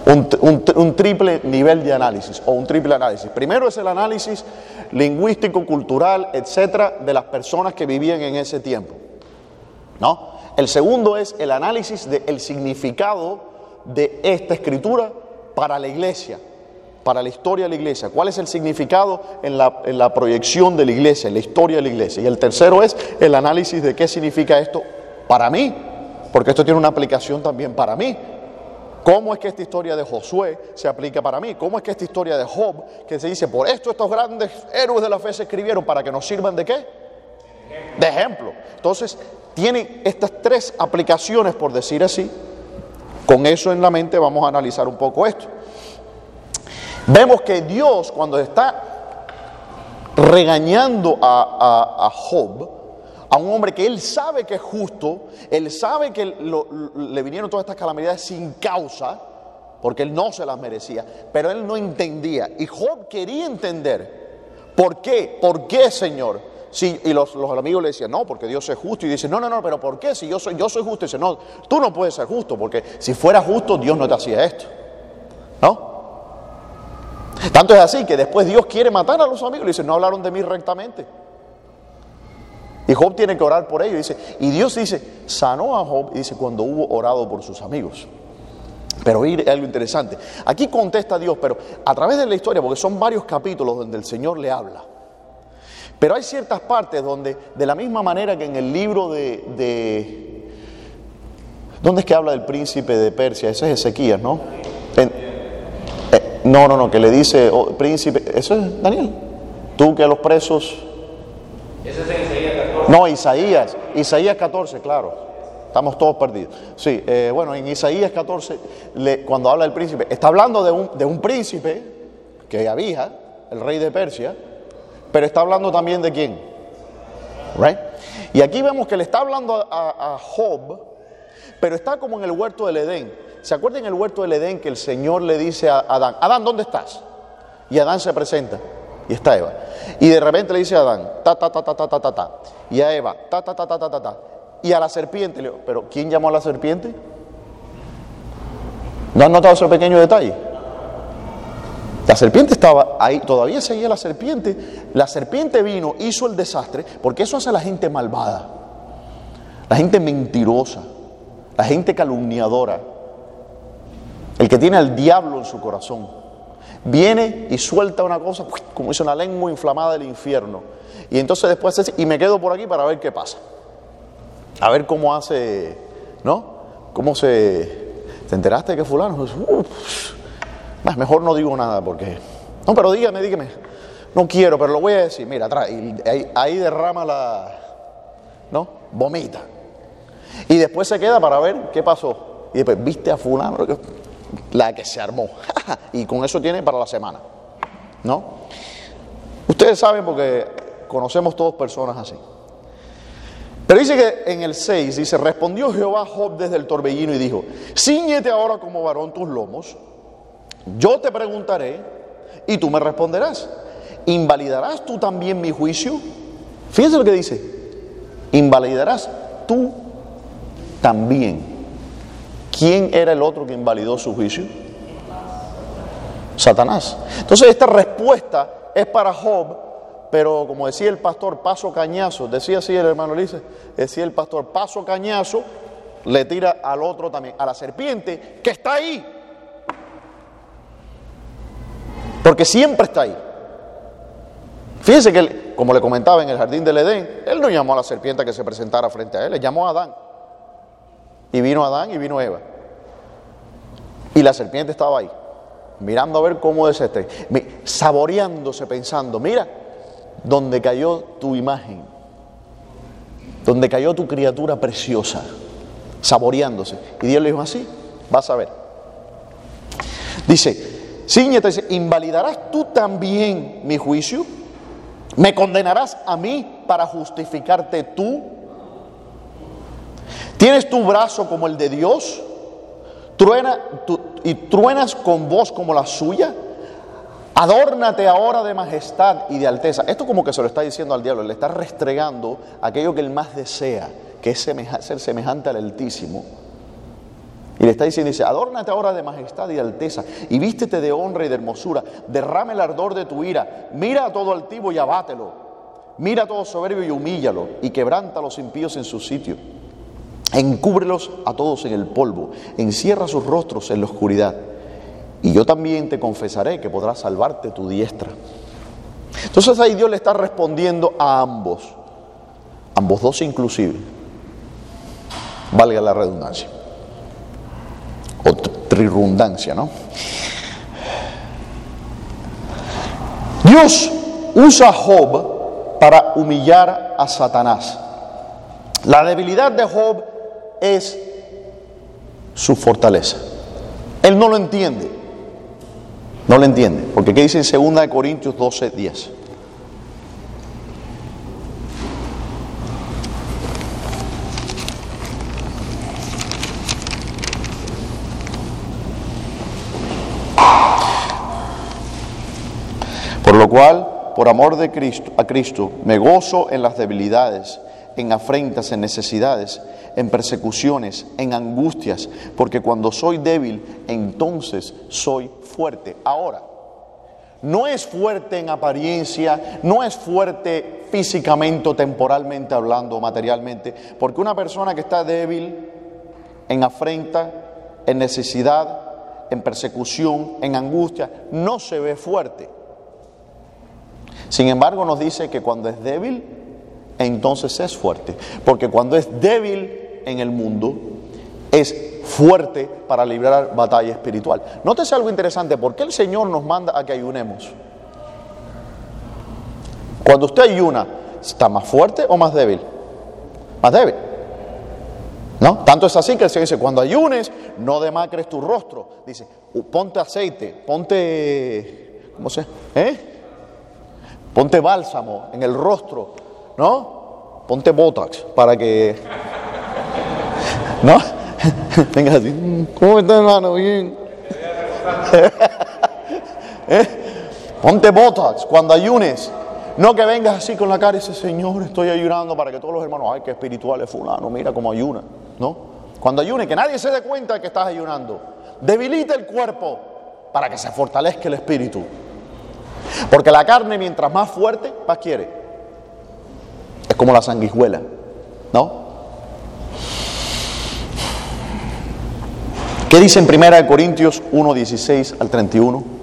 S1: Un, triple nivel de análisis o un triple análisis. Primero es el análisis lingüístico, cultural, etcétera, de las personas que vivían en ese tiempo. ¿No? El segundo es el análisis del significado de esta escritura para la iglesia, para la historia de la iglesia. ¿Cuál es el significado en la, en la proyección de la iglesia, en la historia de la iglesia? Y el tercero es el análisis de qué significa esto para mí, porque esto tiene una aplicación también para mí. ¿Cómo es que esta historia de Josué se aplica para mí? ¿Cómo es que esta historia de Job, que se dice, por esto estos grandes héroes de la fe se escribieron para que nos sirvan de qué? De ejemplo. Entonces, tiene estas tres aplicaciones, por decir así. Con eso en la mente vamos a analizar un poco esto. Vemos que Dios, cuando está regañando a, a, Job, a un hombre que él sabe que es justo, él sabe que le vinieron todas estas calamidades sin causa, porque él no se las merecía, pero él no entendía. Y Job quería entender, ¿por qué? ¿Por qué, Señor? Y los, los, amigos le decían, no, porque Dios es justo. Y dice, no, no, no, pero ¿por qué? Si yo soy, yo soy justo. Y dice, no, tú no puedes ser justo, porque si fuera justo, Dios no te hacía esto. ¿No? Tanto es así que después Dios quiere matar a los amigos. Y dice, no hablaron de mí rectamente. Y Job tiene que orar por ellos. Dice, y Dios dice, sanó a Job, dice, cuando hubo orado por sus amigos. Pero oír algo interesante. Aquí contesta Dios, pero a través de la historia, porque son varios capítulos donde el Señor le habla. Pero hay ciertas partes donde, de la misma manera que en el libro de, de ¿Dónde es que habla del príncipe de Persia? Ese es Ezequías, ¿no? Eh, no, no, no, que le dice, oh, príncipe, eso es Daniel. Tú que a los presos...
S2: Ese es Isaías 14.
S1: No, Isaías, Isaías 14, claro. Estamos todos perdidos. Sí, eh, bueno, en Isaías 14, le, cuando habla del príncipe, está hablando de un, príncipe que había, el rey de Persia, pero está hablando también de quién. Right? Y aquí vemos que le está hablando a, a, Job, pero está como en el huerto del Edén. ¿Se acuerdan en el huerto del Edén que el Señor le dice a Adán, Adán, ¿dónde estás? Y Adán se presenta. Y está Eva. Y de repente le dice a Adán, ta, ta, ta, ta, ta, ta, ta, ta. Y a Eva, ta, ta, ta, ta, ta, ta, ta. Y a la serpiente, le ¿pero quién llamó a la serpiente? ¿No han notado ese pequeño detalle? La serpiente estaba ahí, todavía seguía la serpiente. La serpiente vino, hizo el desastre, porque eso hace a la gente malvada, la gente mentirosa, la gente calumniadora, el que tiene al diablo en su corazón. Viene y suelta una cosa, como dice una lengua inflamada del infierno. Y entonces después, y me quedo por aquí para ver qué pasa. A ver cómo hace, ¿no? ¿Cómo se... ¿Te enteraste de que fulano? Uf, mejor no digo nada porque... No, pero dígame, dígame. No quiero, pero lo voy a decir. Mira, atrás, ahí, ahí derrama la... ¿No? Vomita. Y después se queda para ver qué pasó. Y después, viste a fulano, la que se armó. y con eso tiene para la semana. ¿No? Ustedes saben porque conocemos todos personas así. Pero dice que en el 6 dice, respondió Jehová Job desde el torbellino y dijo, ciñete ahora como varón tus lomos, yo te preguntaré y tú me responderás. ¿Invalidarás tú también mi juicio? Fíjense lo que dice, invalidarás tú también. ¿Quién era el otro que invalidó su juicio? Satanás. Entonces esta respuesta es para Job pero como decía el pastor, paso cañazo, decía así el hermano Lice, decía el pastor, paso cañazo, le tira al otro también, a la serpiente que está ahí. Porque siempre está ahí. Fíjense que, como le comentaba en el jardín del Edén, él no llamó a la serpiente que se presentara frente a él, le llamó a Adán. Y vino Adán y vino Eva. Y la serpiente estaba ahí, mirando a ver cómo es este, saboreándose, pensando, mira, donde cayó tu imagen, donde cayó tu criatura preciosa, saboreándose. Y Dios le dijo así, vas a ver. Dice, ciñete, dice, ¿invalidarás tú también mi juicio? ¿Me condenarás a mí para justificarte tú? ¿Tienes tu brazo como el de Dios? ¿Truena, ¿Y truenas con voz como la suya? Adórnate ahora de majestad y de alteza. Esto como que se lo está diciendo al diablo, le está restregando aquello que él más desea, que es ser semejante al Altísimo. Y le está diciendo, dice, adórnate ahora de majestad y de alteza, y vístete de honra y de hermosura, derrame el ardor de tu ira, mira a todo altivo y abátelo, mira a todo soberbio y humíllalo, y quebranta a los impíos en su sitio, encúbrelos a todos en el polvo, encierra sus rostros en la oscuridad y yo también te confesaré que podrás salvarte tu diestra. Entonces ahí Dios le está respondiendo a ambos, ambos dos inclusive, valga la redundancia, o trirundancia, ¿no? Dios usa a Job para humillar a Satanás. La debilidad de Job es su fortaleza. Él no lo entiende. No lo entiende, porque ¿qué dice en 2 Corintios 12, 10? Por lo cual, por amor de Cristo, a Cristo, me gozo en las debilidades, en afrentas, en necesidades, en persecuciones, en angustias, porque cuando soy débil, entonces soy fuerte. Ahora, no es fuerte en apariencia, no es fuerte físicamente o temporalmente hablando, materialmente, porque una persona que está débil, en afrenta, en necesidad, en persecución, en angustia, no se ve fuerte. Sin embargo, nos dice que cuando es débil, entonces es fuerte, porque cuando es débil en el mundo, es fuerte para librar batalla espiritual. Nótese algo interesante, ¿por qué el Señor nos manda a que ayunemos? Cuando usted ayuna, ¿está más fuerte o más débil? Más débil. ¿No? Tanto es así que el Señor dice, cuando ayunes, no demacres tu rostro. Dice, ponte aceite, ponte, ¿cómo se? ¿Eh? Ponte bálsamo en el rostro, ¿no? Ponte botox para que, ¿no? Venga así, ¿cómo está hermano? Bien. ¿Eh? Ponte botox cuando ayunes. No que vengas así con la cara y dices, Señor, estoy ayunando para que todos los hermanos, ay, qué espiritual es fulano, mira cómo ayuna. ¿No? Cuando ayunes, que nadie se dé cuenta de que estás ayunando. Debilita el cuerpo para que se fortalezca el espíritu. Porque la carne, mientras más fuerte, más quiere. Como la sanguijuela, ¿no? ¿Qué dice en 1 Corintios 1, 16 al 31?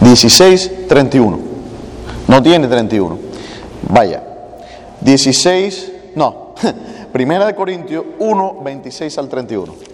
S1: ...16, 31... ...no tiene 31... ...vaya... ...16, no... ...Primera de Corintios 1, 26 al 31...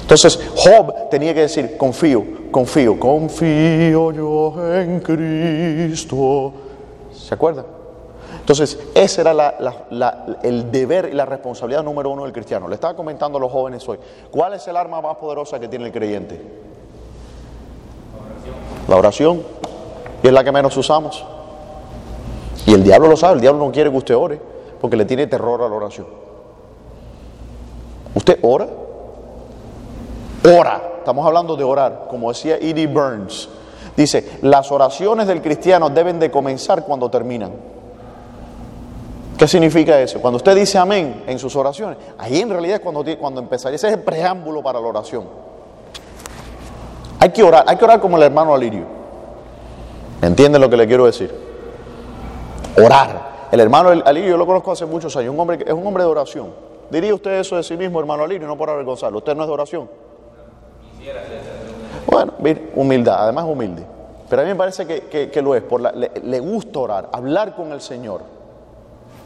S1: Entonces Job tenía que decir, confío, confío, confío yo en Cristo. ¿Se acuerdan? Entonces, ese era el deber y la responsabilidad número uno del cristiano. Le estaba comentando a los jóvenes hoy, ¿cuál es el arma más poderosa que tiene el creyente? La oración. Y es la que menos usamos. Y el diablo lo sabe, el diablo no quiere que usted ore, porque le tiene terror a la oración. ¿Usted ora? Ora. Estamos hablando de orar, como decía Edie Burns. Dice, las oraciones del cristiano deben de comenzar cuando terminan. ¿Qué significa eso? Cuando usted dice amén en sus oraciones, ahí en realidad es cuando, cuando empezaría. Ese es el preámbulo para la oración. Hay que orar, hay que orar como el hermano Alirio. ¿Entienden lo que le quiero decir? Orar. El hermano Alirio yo lo conozco hace muchos años, es un hombre de oración. ¿Diría usted eso de sí mismo, hermano Alirio, no por avergonzarlo? ¿Usted no es de oración? Bueno, humildad, además humilde. Pero a mí me parece que, lo es, por le, gusta orar, hablar con el Señor.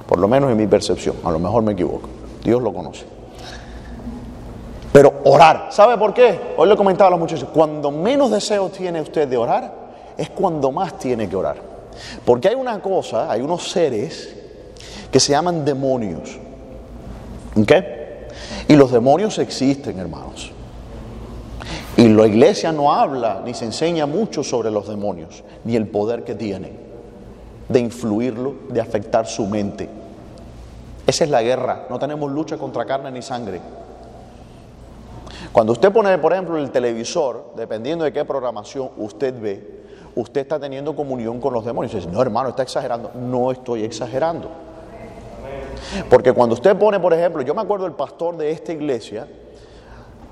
S1: Por lo menos en mi percepción, a lo mejor me equivoco. Dios lo conoce. Pero orar, ¿sabe por qué? Hoy le comentaba a los muchachos, cuando menos deseo tiene usted de orar, es cuando más tiene que orar. Porque hay una cosa, hay unos seres que se llaman demonios. ¿Ok? Y los demonios existen, hermanos. Y la iglesia no habla ni se enseña mucho sobre los demonios, ni el poder que tienen de influirlo, de afectar su mente. Esa es la guerra, no tenemos lucha contra carne ni sangre. Cuando usted pone, por ejemplo, el televisor, dependiendo de qué programación usted ve, usted está teniendo comunión con los demonios. No hermano, está exagerando. No estoy exagerando. Porque cuando usted pone, por ejemplo, yo me acuerdo del pastor de esta iglesia,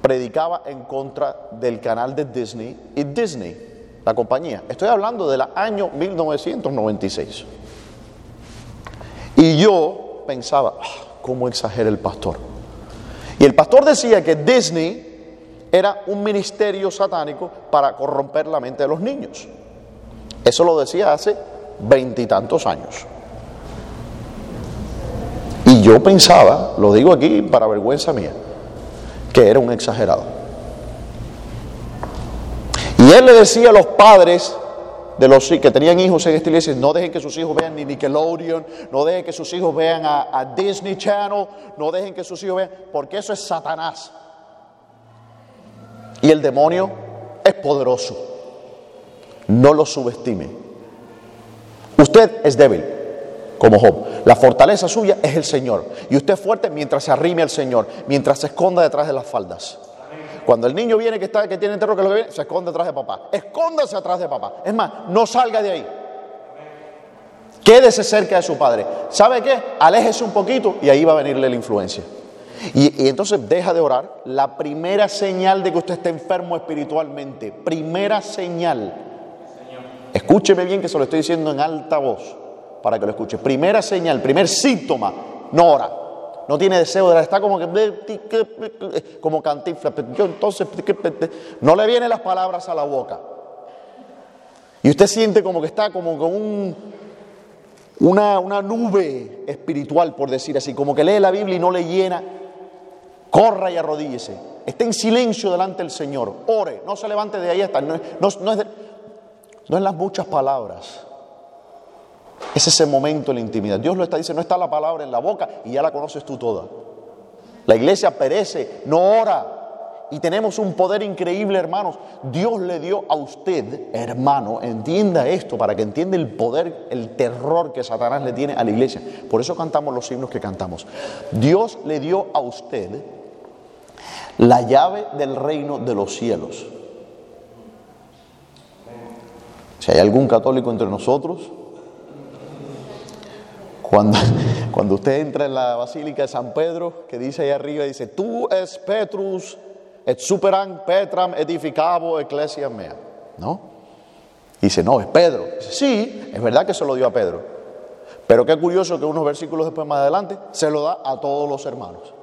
S1: predicaba en contra del canal de Disney y Disney, la compañía. Estoy hablando del año 1996. Y yo pensaba, ah, ¿cómo exagera el pastor? Y el pastor decía que Disney era un ministerio satánico para corromper la mente de los niños. Eso lo decía hace veintitantos años. Y yo pensaba, lo digo aquí para vergüenza mía, que era un exagerado. Y él le decía a los padres de los que tenían hijos en esta iglesia, no dejen que sus hijos vean ni Nickelodeon, no dejen que sus hijos vean a, Disney Channel, no dejen que sus hijos vean, porque eso es Satanás. Y el demonio es poderoso. No lo subestime. Usted es débil como Job. La fortaleza suya es el Señor. Y usted es fuerte mientras se arrime al Señor, mientras se esconda detrás de las faldas. Cuando el niño viene que, está, que tiene terror, que lo que viene, se esconde detrás de papá. Escóndase atrás de papá. Es más, no salga de ahí. Quédese cerca de su padre. ¿Sabe qué? Aléjese un poquito y ahí va a venirle la influencia. Y, y, entonces deja de orar. La primera señal de que usted está enfermo espiritualmente, primera señal. Escúcheme bien que se lo estoy diciendo en alta voz para que lo escuche. Primera señal, primer síntoma, no ora. No tiene deseo de está como que como cantifla. Yo entonces no le vienen las palabras a la boca. Y usted siente como que está como con un, una, una nube espiritual, por decir así, como que lee la Biblia y no le llena. Corra y arrodíllese. Esté en silencio delante del Señor. Ore, no se levante de ahí hasta. No, no, es, no es las muchas palabras. Es ese momento en la intimidad. Dios lo está diciendo, no está la palabra en la boca y ya la conoces tú toda. La iglesia perece, no ora y tenemos un poder increíble, hermanos. Dios le dio a usted, hermano, entienda esto para que entienda el poder, el terror que Satanás le tiene a la iglesia. Por eso cantamos los himnos que cantamos. Dios le dio a usted la llave del reino de los cielos. Si hay algún católico entre nosotros, cuando, usted entra en la Basílica de San Pedro, que dice ahí arriba, dice, tú es Petrus, et superan Petram edificabo ecclesia mea. ¿No? dice, no, es Pedro. Dice, sí, es verdad que se lo dio a Pedro. Pero qué curioso que unos versículos después más adelante se lo da a todos los hermanos,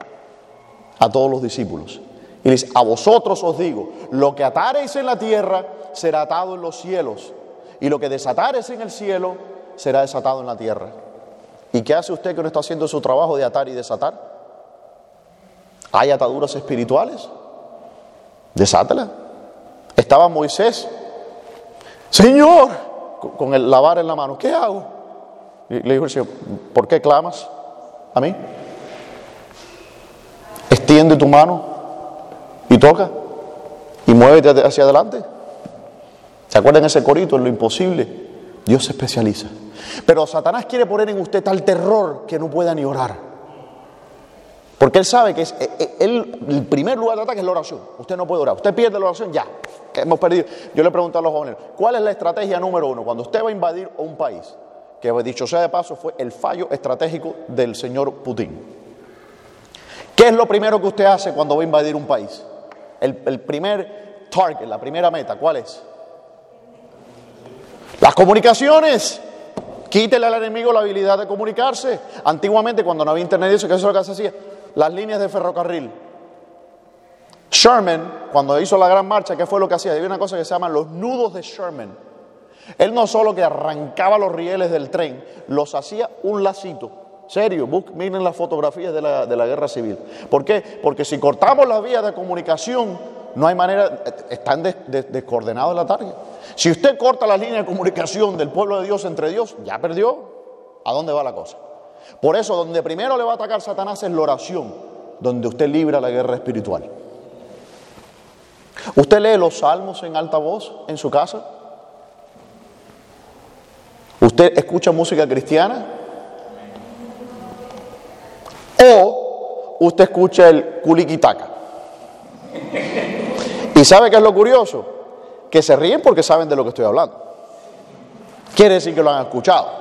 S1: a todos los discípulos. Y dice, a vosotros os digo, lo que atareis en la tierra será atado en los cielos, y lo que desatares en el cielo será desatado en la tierra. ¿Y qué hace usted que no está haciendo su trabajo de atar y desatar? ¿Hay ataduras espirituales? Desátela. Estaba Moisés, Señor, con el lavar en la mano, ¿qué hago? le dijo el Señor, ¿por qué clamas a mí? Extiende tu mano y toca y muévete hacia adelante. ¿Se acuerdan ese corito en lo imposible? Dios se especializa. Pero Satanás quiere poner en usted tal terror que no pueda ni orar. Porque él sabe que eh, eh, el primer lugar de ataque es la oración. Usted no puede orar. Usted pierde la oración, ya. Hemos perdido. Yo le pregunto a los jóvenes, ¿cuál es la estrategia número uno? Cuando usted va a invadir un país, que dicho sea de paso fue el fallo estratégico del señor Putin. ¿Qué es lo primero que usted hace cuando va a invadir un país? El primer target, la primera meta, ¿cuál es? Las comunicaciones. Quítele al enemigo la habilidad de comunicarse. Antiguamente, cuando no había internet, eso, ¿qué es lo que se hacía? las líneas de ferrocarril. Sherman, cuando hizo la gran marcha, ¿qué fue lo que hacía? Había una cosa que se llama los nudos de Sherman. Él no solo que arrancaba los rieles del tren, los hacía un lacito. Serio, miren las fotografías de la, de la guerra civil. ¿Por qué? Porque si cortamos las vías de comunicación, no hay manera, están descoordenados la tarde. Si usted corta la línea de comunicación del pueblo de Dios entre Dios, ya perdió. ¿A dónde va la cosa? Por eso, donde primero le va a atacar Satanás es la oración, donde usted libra la guerra espiritual. ¿Usted lee los salmos en alta voz en su casa? ¿Usted escucha música cristiana? ¿O usted escucha el culiquitaca? ¿Y sabe qué es lo curioso? Que se ríen porque saben de lo que estoy hablando. Quiere decir que lo han escuchado.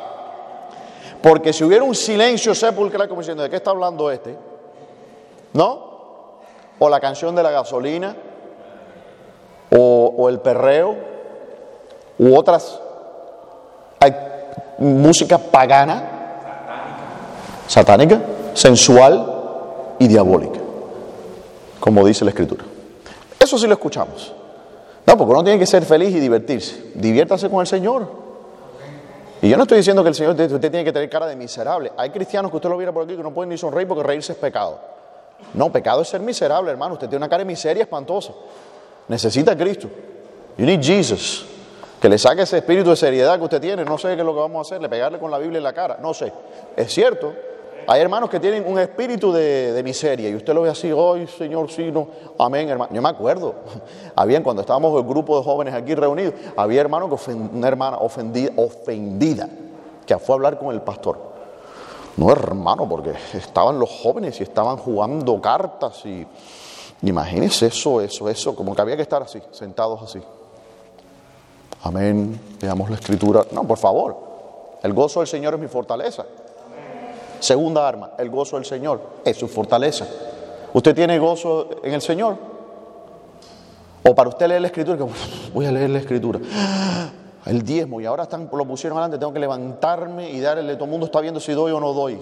S1: Porque si hubiera un silencio sepulcral como diciendo, ¿de qué está hablando este? ¿No? O la canción de la gasolina, o, el perreo, u otras hay música pagana, satánica, sensual y diabólica, como dice la escritura. Eso sí lo escuchamos. No, porque uno tiene que ser feliz y divertirse. Diviértase con el Señor. Y yo no estoy diciendo que el Señor, usted tiene que tener cara de miserable. Hay cristianos que usted lo viera por aquí que no pueden ni sonreír porque reírse es pecado. No, pecado es ser miserable, hermano. Usted tiene una cara de miseria espantosa. Necesita a Cristo. You need Jesus. Que le saque ese espíritu de seriedad que usted tiene. No sé qué es lo que vamos a hacer, le pegarle con la Biblia en la cara. No sé. Es cierto, hay hermanos que tienen un espíritu de, miseria y usted lo ve así, ¡ay, Señor, sí, no! Amén, hermano. Yo me acuerdo, habían cuando estábamos el grupo de jóvenes aquí reunidos, había hermanos que una hermana ofendida, ofendida, que fue a hablar con el pastor. No, hermano, porque estaban los jóvenes y estaban jugando cartas y imagínese eso, eso, eso, como que había que estar así, sentados así. Amén, veamos la escritura. No, por favor, el gozo del Señor es mi fortaleza. Segunda arma, el gozo del Señor, es su fortaleza. ¿Usted tiene gozo en el Señor? O para usted leer la escritura, voy a leer la escritura. El diezmo, y ahora están, lo pusieron adelante, tengo que levantarme y darle, todo el mundo está viendo si doy o no doy.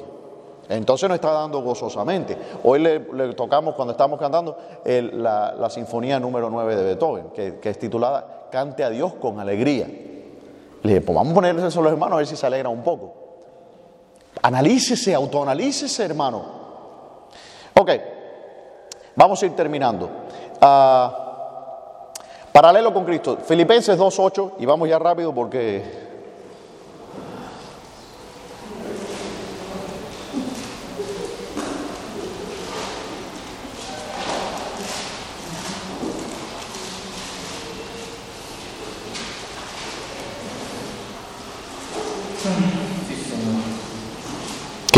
S1: Entonces no está dando gozosamente. Hoy le, tocamos, cuando estamos cantando, la, sinfonía número 9 de Beethoven, que, es titulada Cante a Dios con alegría. Le dije, pues vamos a ponerle eso a los hermanos a ver si se alegra un poco. Analícese, autoanalícese, hermano. Ok, vamos a ir terminando. Ah, paralelo con Cristo, Filipenses 2.8, y vamos ya rápido porque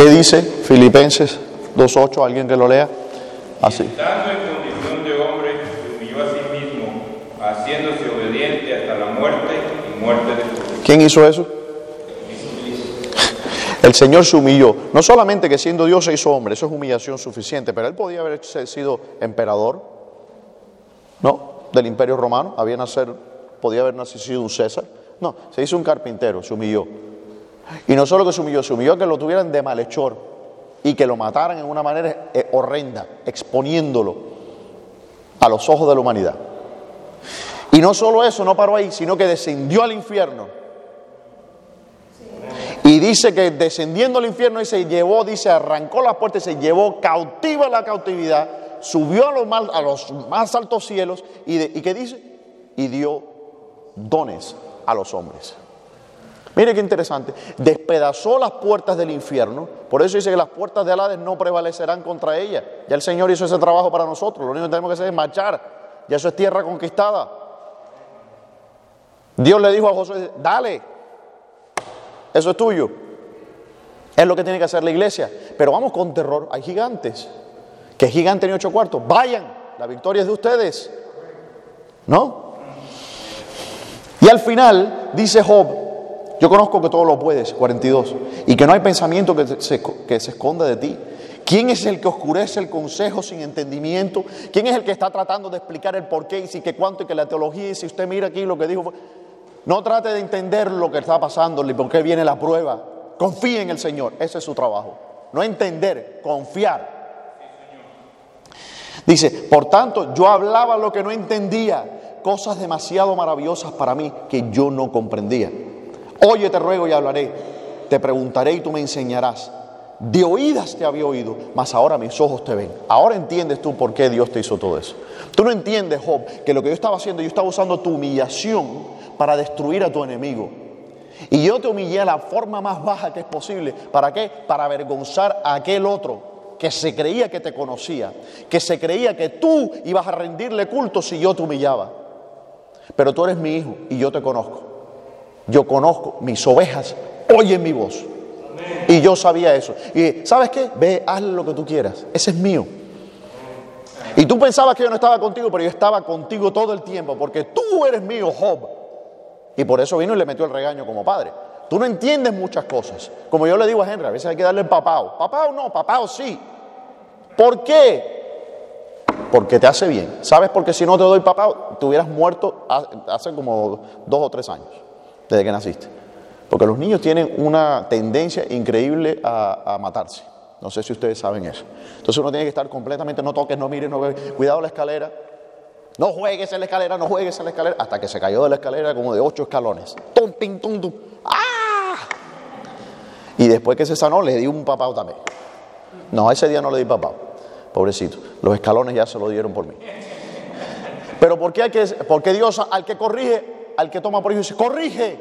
S1: ¿Qué dice Filipenses 2.8? ¿Alguien que lo lea? Así.
S3: Estando en condición de hombre, se humilló a sí mismo, haciéndose obediente hasta la muerte y muerte de cruz.
S1: ¿Quién hizo eso? El Señor se humilló. No solamente que siendo Dios se hizo hombre, eso es humillación suficiente, pero él podía haber sido emperador, ¿no? Del imperio romano, había nacer, podía haber nacido un César. No, se hizo un carpintero, se humilló. Y no solo que se humilló, se humilló que lo tuvieran de malhechor y que lo mataran en una manera eh, horrenda, exponiéndolo a los ojos de la humanidad. Y no solo eso, no paró ahí, sino que descendió al infierno. Y dice que descendiendo al infierno y se llevó, dice, arrancó las puertas y se llevó cautiva la cautividad, subió a los más, altos cielos y, de- ¿y qué dice? Y dio dones a los hombres. Mire qué interesante. Despedazó las puertas del infierno. Por eso dice que las puertas del Hades no prevalecerán contra ella. Ya el Señor hizo ese trabajo para nosotros. Lo único que tenemos que hacer es marchar. Ya eso es tierra conquistada. Dios le dijo a Josué, dale. Eso es tuyo. Es lo que tiene que hacer la iglesia. Pero vamos con terror. Hay gigantes. ¿Qué gigante ni ocho cuartos? Vayan. La victoria es de ustedes. ¿No? Y al final dice Job, yo conozco que todo lo puedes, 42, y que no hay pensamiento que se, que se esconda de ti. ¿Quién es el que oscurece el consejo sin entendimiento? ¿Quién es el que está tratando de explicar el por qué y si que cuánto y que la teología y si usted mira aquí lo que dijo? No trate de entender lo que está pasando y por qué viene la prueba. Confíe en el Señor, ese es su trabajo. No entender, confiar. Dice, por tanto, yo hablaba lo que no entendía, cosas demasiado maravillosas para mí que yo no comprendía. Oye, te ruego y hablaré, te preguntaré y tú me enseñarás. De oídas te había oído, mas ahora mis ojos te ven. Ahora entiendes tú por qué Dios te hizo todo eso. Tú no entiendes, Job, que lo que yo estaba haciendo, yo estaba usando tu humillación para destruir a tu enemigo. Y yo te humillé a la forma más baja que es posible. ¿Para qué? Para avergonzar a aquel otro que se creía que te conocía, que se creía que tú ibas a rendirle culto si yo te humillaba. Pero tú eres mi hijo y yo te conozco. Yo conozco mis ovejas, oyen mi voz. Y yo sabía eso. Y ¿sabes qué? Ve, hazle lo que tú quieras. Ese es mío. Y tú pensabas que yo no estaba contigo, pero yo estaba contigo todo el tiempo, porque tú eres mío, Job. Y por eso vino y le metió el regaño como padre. Tú no entiendes muchas cosas. Como yo le digo a Henry, a veces hay que darle el papao. Papao no, papao sí. ¿Por qué? Porque te hace bien. ¿Sabes? Porque si no te doy papao, te hubieras muerto ha- hace como dos o tres años, desde que naciste. Porque los niños tienen una tendencia increíble a, matarse. No sé si ustedes saben eso. Entonces uno tiene que estar completamente, no toques, no mires, no ve- cuidado la escalera. No juegues en la escalera, no juegues en la escalera. Hasta que se cayó de la escalera como de ocho escalones. Tum, ping, tum, tum. ¡Ah! Y después que se sanó, le di un papao también. No, ese día no le di papao. Pobrecito. Los escalones ya se lo dieron por mí. Pero ¿por qué, hay que, por qué Dios al que corrige, al que toma por hijo, dice, corrige?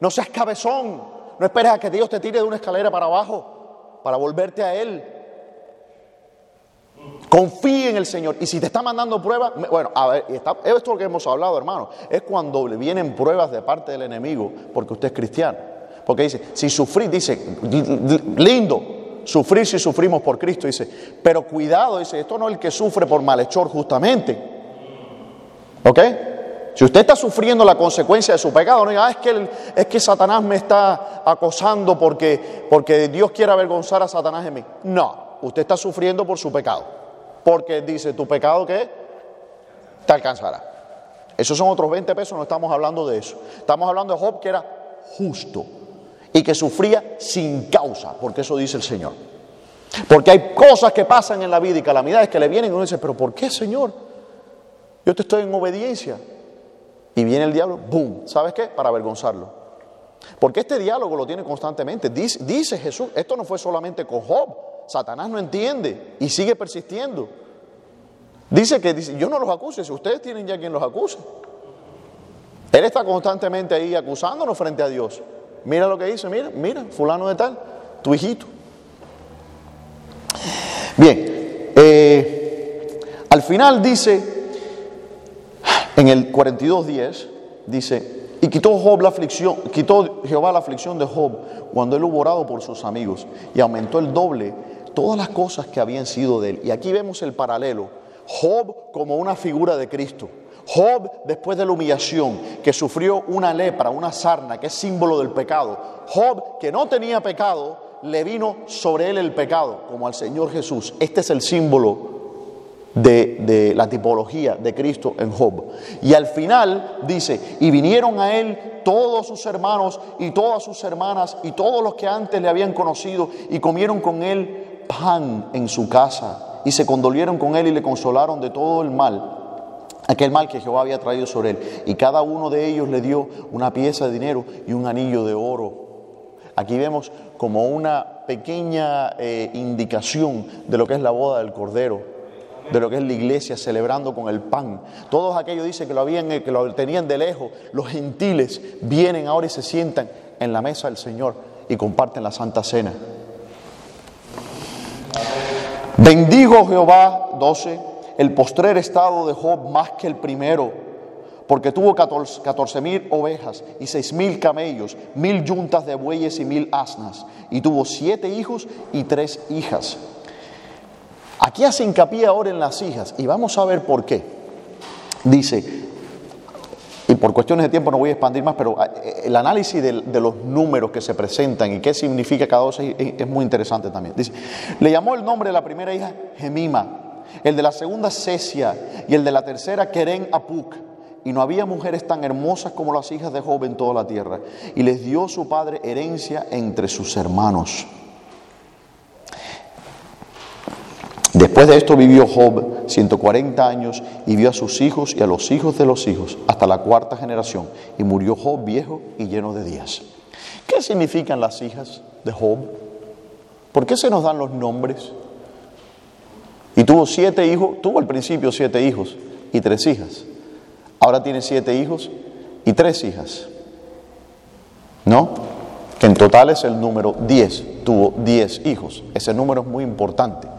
S1: No seas cabezón. No esperes a que Dios te tire de una escalera para abajo para volverte a Él. Confíe en el Señor. Y si te está mandando pruebas, bueno, a ver, y está- esto es lo que hemos hablado, hermano. Es cuando le vienen pruebas de parte del enemigo, porque usted es cristiano. Porque dice, si sufrir, dice, li- li- lindo, sufrir si sufrimos por Cristo, dice, pero cuidado, dice, esto no es el que sufre por malhechor justamente. ¿Ok? Si usted está sufriendo la consecuencia de su pecado, no diga, ah, es que, es que Satanás me está acosando porque, porque Dios quiere avergonzar a Satanás en mí. No, usted está sufriendo por su pecado. Porque dice, tu pecado que te alcanzará. Esos son otros 20 pesos, no estamos hablando de eso. Estamos hablando de Job que era justo y que sufría sin causa, porque eso dice el Señor. Porque hay cosas que pasan en la vida y calamidades que le vienen y uno dice, pero ¿por qué, Señor? Yo te estoy en obediencia. Y viene el diablo, ¡boom! ¿Sabes qué? Para avergonzarlo. Porque este diálogo lo tiene constantemente. Dice, Jesús, esto no fue solamente con Job. Satanás no entiende y sigue persistiendo. Dice que yo no los acuse, si ustedes tienen ya quien los acuse. Él está constantemente ahí acusándonos frente a Dios. Mira lo que dice, mira, mira, fulano de tal, tu hijito. Bien, eh, al final dice, en el 42.10, dice, y quitó, la aflicción, quitó Jehová la aflicción de Job cuando él hubo orado por sus amigos y aumentó el doble todas las cosas que habían sido de él. Y aquí vemos el paralelo. Job como una figura de Cristo. Job, después de la humillación, que sufrió una lepra, una sarna, que es símbolo del pecado. Job, que no tenía pecado, le vino sobre él el pecado, como al Señor Jesús. Este es el símbolo de, la tipología de Cristo en Job. Y al final dice, y vinieron a él todos sus hermanos y todas sus hermanas y todos los que antes le habían conocido y comieron con él pan en su casa y se condolieron con él y le consolaron de todo el mal aquel mal que Jehová había traído sobre él. Y cada uno de ellos le dio una pieza de dinero y un anillo de oro. Aquí vemos como una pequeña eh, indicación de lo que es la boda del Cordero de lo que es la iglesia celebrando con el pan. Todos aquellos dicen que lo, habían, que lo tenían de lejos. Los gentiles vienen ahora y se sientan en la mesa del Señor y comparten la Santa Cena. Bendigo Jehová, 12, el postrer estado de Job más que el primero, porque tuvo 14 mil ovejas y seis mil camellos, mil yuntas de bueyes y mil asnas, y tuvo siete hijos y tres hijas. Aquí hace hincapié ahora en las hijas y vamos a ver por qué. Dice, y por cuestiones de tiempo no voy a expandir más, pero eh, el análisis de, los números que se presentan y qué significa cada dos es, muy interesante también. Dice, le llamó el nombre de la primera hija Gemima, el de la segunda Cesia y el de la tercera Keren Apuk. Y no había mujeres tan hermosas como las hijas de Job en toda la tierra. Y les dio su padre herencia entre sus hermanos. Después de esto vivió Job 140 años y vio a sus hijos y a los hijos de los hijos hasta la cuarta generación. Y murió Job viejo y lleno de días. ¿Qué significan las hijas de Job? ¿Por qué se nos dan los nombres? Y tuvo siete hijos, tuvo al principio siete hijos y tres hijas. Ahora tiene siete hijos y tres hijas. ¿No? Que en total es el número diez. Tuvo diez hijos. Ese número es muy importante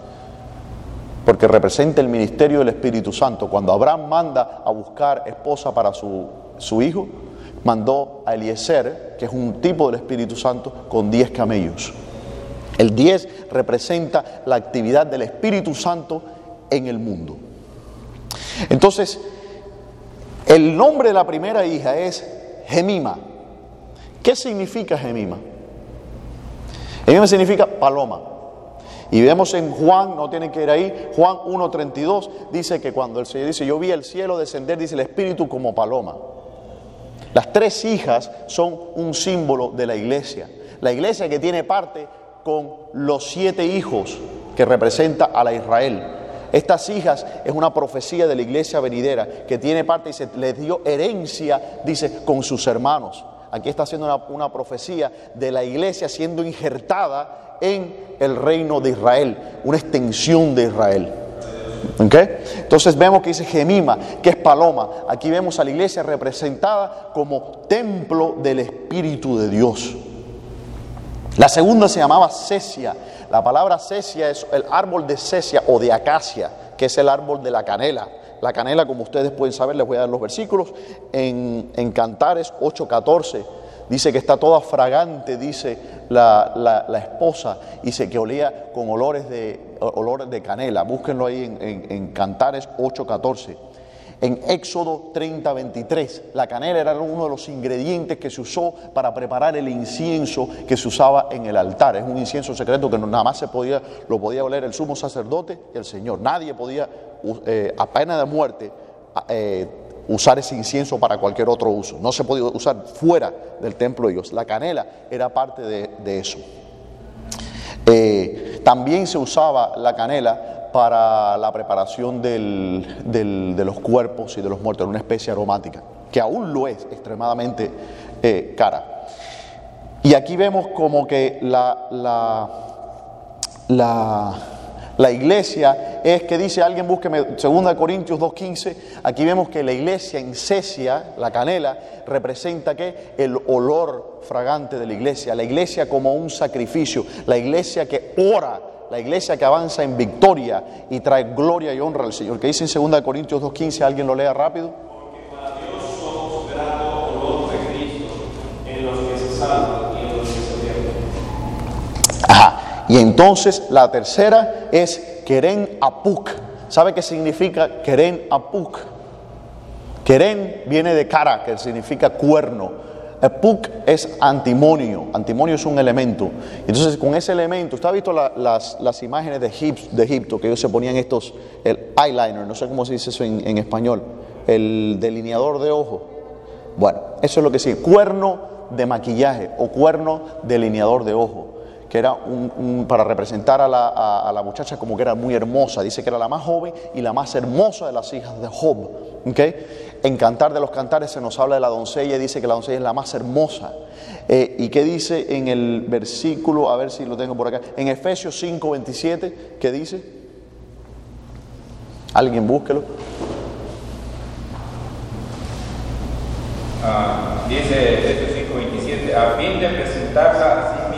S1: porque representa el ministerio del Espíritu Santo. Cuando Abraham manda a buscar esposa para su, su hijo, mandó a Eliezer, que es un tipo del Espíritu Santo, con diez camellos. El diez representa la actividad del Espíritu Santo en el mundo. Entonces, el nombre de la primera hija es Gemima. ¿Qué significa Gemima? Gemima significa paloma. Y vemos en Juan, no tienen que ir ahí, Juan 1.32 dice que cuando el Señor dice, yo vi el cielo descender, dice el Espíritu como paloma. Las tres hijas son un símbolo de la iglesia. La iglesia que tiene parte con los siete hijos que representa a la Israel. Estas hijas es una profecía de la iglesia venidera que tiene parte y se les dio herencia, dice, con sus hermanos. Aquí está haciendo una, una profecía de la iglesia siendo injertada en el reino de Israel, una extensión de Israel. Entonces vemos que dice Gemima, que es paloma. Aquí vemos a la iglesia representada como templo del Espíritu de Dios. La segunda se llamaba Cesia. La palabra Cesia es el árbol de Cesia o de acacia, que es el árbol de la canela. La canela, como ustedes pueden saber, les voy a dar los versículos, en, en Cantares 8:14 Dice que está toda fragante, dice la, esposa, y dice que olía con olores de, olores de canela. Búsquenlo ahí en, en, Cantares 8:14. En Éxodo 30, 23, la canela era uno de los ingredientes que se usó para preparar el incienso que se usaba en el altar. Es un incienso secreto que nada más se podía, lo podía oler el sumo sacerdote y el Señor. Nadie podía, eh, a pena de muerte, eh, usar ese incienso para cualquier otro uso. No se podía usar fuera del templo de Dios. La canela era parte de, eso. Eh, también se usaba la canela para la preparación de los cuerpos y de los muertos, era una especie aromática, que aún lo es extremadamente eh, cara. Y aquí vemos como que la, la iglesia es que dice alguien, búsqueme 2 Corintios 2.15, aquí vemos que la iglesia en Cesia, la canela, representa que el olor fragante de la iglesia, la iglesia como un sacrificio, la iglesia que ora, la iglesia que avanza en victoria y trae gloria y honra al Señor. Que dice en 2 Corintios 2.15, alguien lo lea rápido.
S4: Porque para Dios somos grato olor de
S1: Y entonces la tercera es Keren Apuk. ¿Sabe qué significa Keren Apuk? Keren viene de cara, que significa cuerno. Apuk es antimonio, antimonio es un elemento. Entonces, con ese elemento, ¿usted ha visto las, imágenes de, Egipto, que ellos se ponían estos, el eyeliner, no sé cómo se dice eso en, español, el delineador de ojo? Bueno, eso es lo que sí, cuerno de maquillaje o cuerno delineador de ojo que era un, para representar a la, muchacha como que era muy hermosa. Dice que era la más joven y la más hermosa de las hijas de Job. En Cantar de los Cantares se nos habla de la doncella y dice que la doncella es la más hermosa. Eh, ¿Y qué dice en el versículo? A ver si lo tengo por acá. En Efesios 5, 27, ¿qué dice? Alguien búsquelo.
S3: Ah, dice Efesios 5, 27, a fin de presentarla que no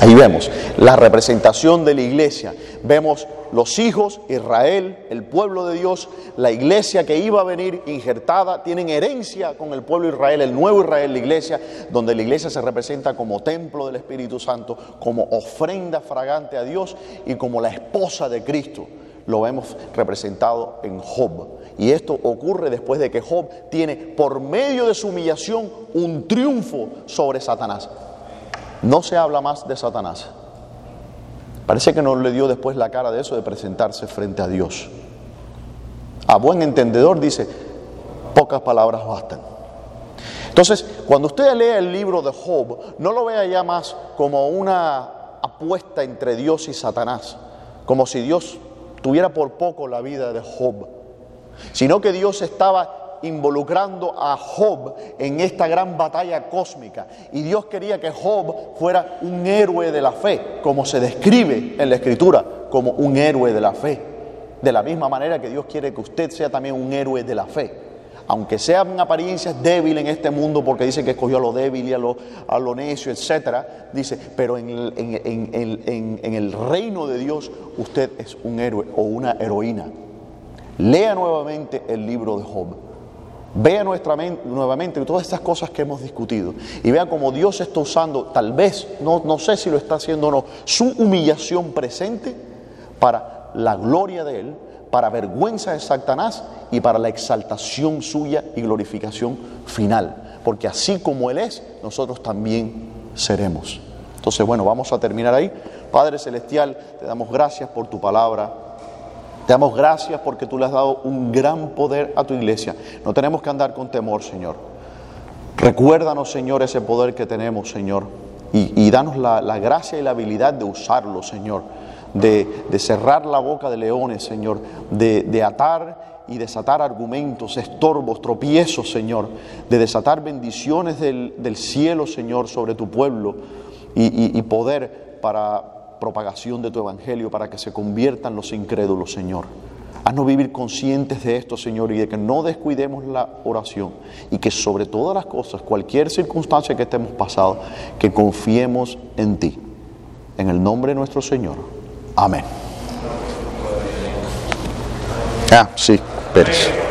S1: Ahí vemos la representación de la iglesia. Vemos los hijos, Israel, el pueblo de Dios, la iglesia que iba a venir injertada, tienen herencia con el pueblo de Israel, el nuevo Israel, la iglesia, donde la iglesia se representa como templo del Espíritu Santo, como ofrenda fragante a Dios y como la esposa de Cristo. Lo vemos representado en Job. Y esto ocurre después de que Job tiene por medio de su humillación un triunfo sobre Satanás. No se habla más de Satanás. Parece que no le dio después la cara de eso de presentarse frente a Dios. A buen entendedor dice, pocas palabras bastan. Entonces, cuando usted lea el libro de Job, no lo vea ya más como una apuesta entre Dios y Satanás, como si Dios tuviera por poco la vida de Job sino que Dios estaba involucrando a Job en esta gran batalla cósmica. Y Dios quería que Job fuera un héroe de la fe, como se describe en la Escritura, como un héroe de la fe. De la misma manera que Dios quiere que usted sea también un héroe de la fe. Aunque sea en apariencias débil en este mundo, porque dice que escogió a lo débil y a lo, a necio, etcétera, dice, pero en el, en el reino de Dios usted es un héroe o una heroína. Lea nuevamente el libro de Job. Vea nuestra nuevamente todas estas cosas que hemos discutido y vea cómo Dios está usando, tal vez, no, no sé si lo está haciendo o no, su humillación presente para la gloria de Él, para vergüenza de Satanás y para la exaltación suya y glorificación final. Porque así como Él es, nosotros también seremos. Entonces, bueno, vamos a terminar ahí. Padre Celestial, te damos gracias por tu palabra. Te damos gracias porque tú le has dado un gran poder a tu iglesia. No tenemos que andar con temor, Señor. Recuérdanos, Señor, ese poder que tenemos, Señor. Y, danos la, gracia y la habilidad de usarlo, Señor. De, cerrar la boca de leones, Señor. De, atar y desatar argumentos, estorbos, tropiezos, Señor. De desatar bendiciones del, cielo, Señor, sobre tu pueblo. y poder para propagación de tu evangelio para que se conviertan los incrédulos, Señor. Haznos vivir conscientes de esto, Señor, y de que no descuidemos la oración y que sobre todas las cosas, cualquier circunstancia que estemos pasando, que confiemos en ti. En el nombre de nuestro Señor. Amén. Ah, sí, Pérez.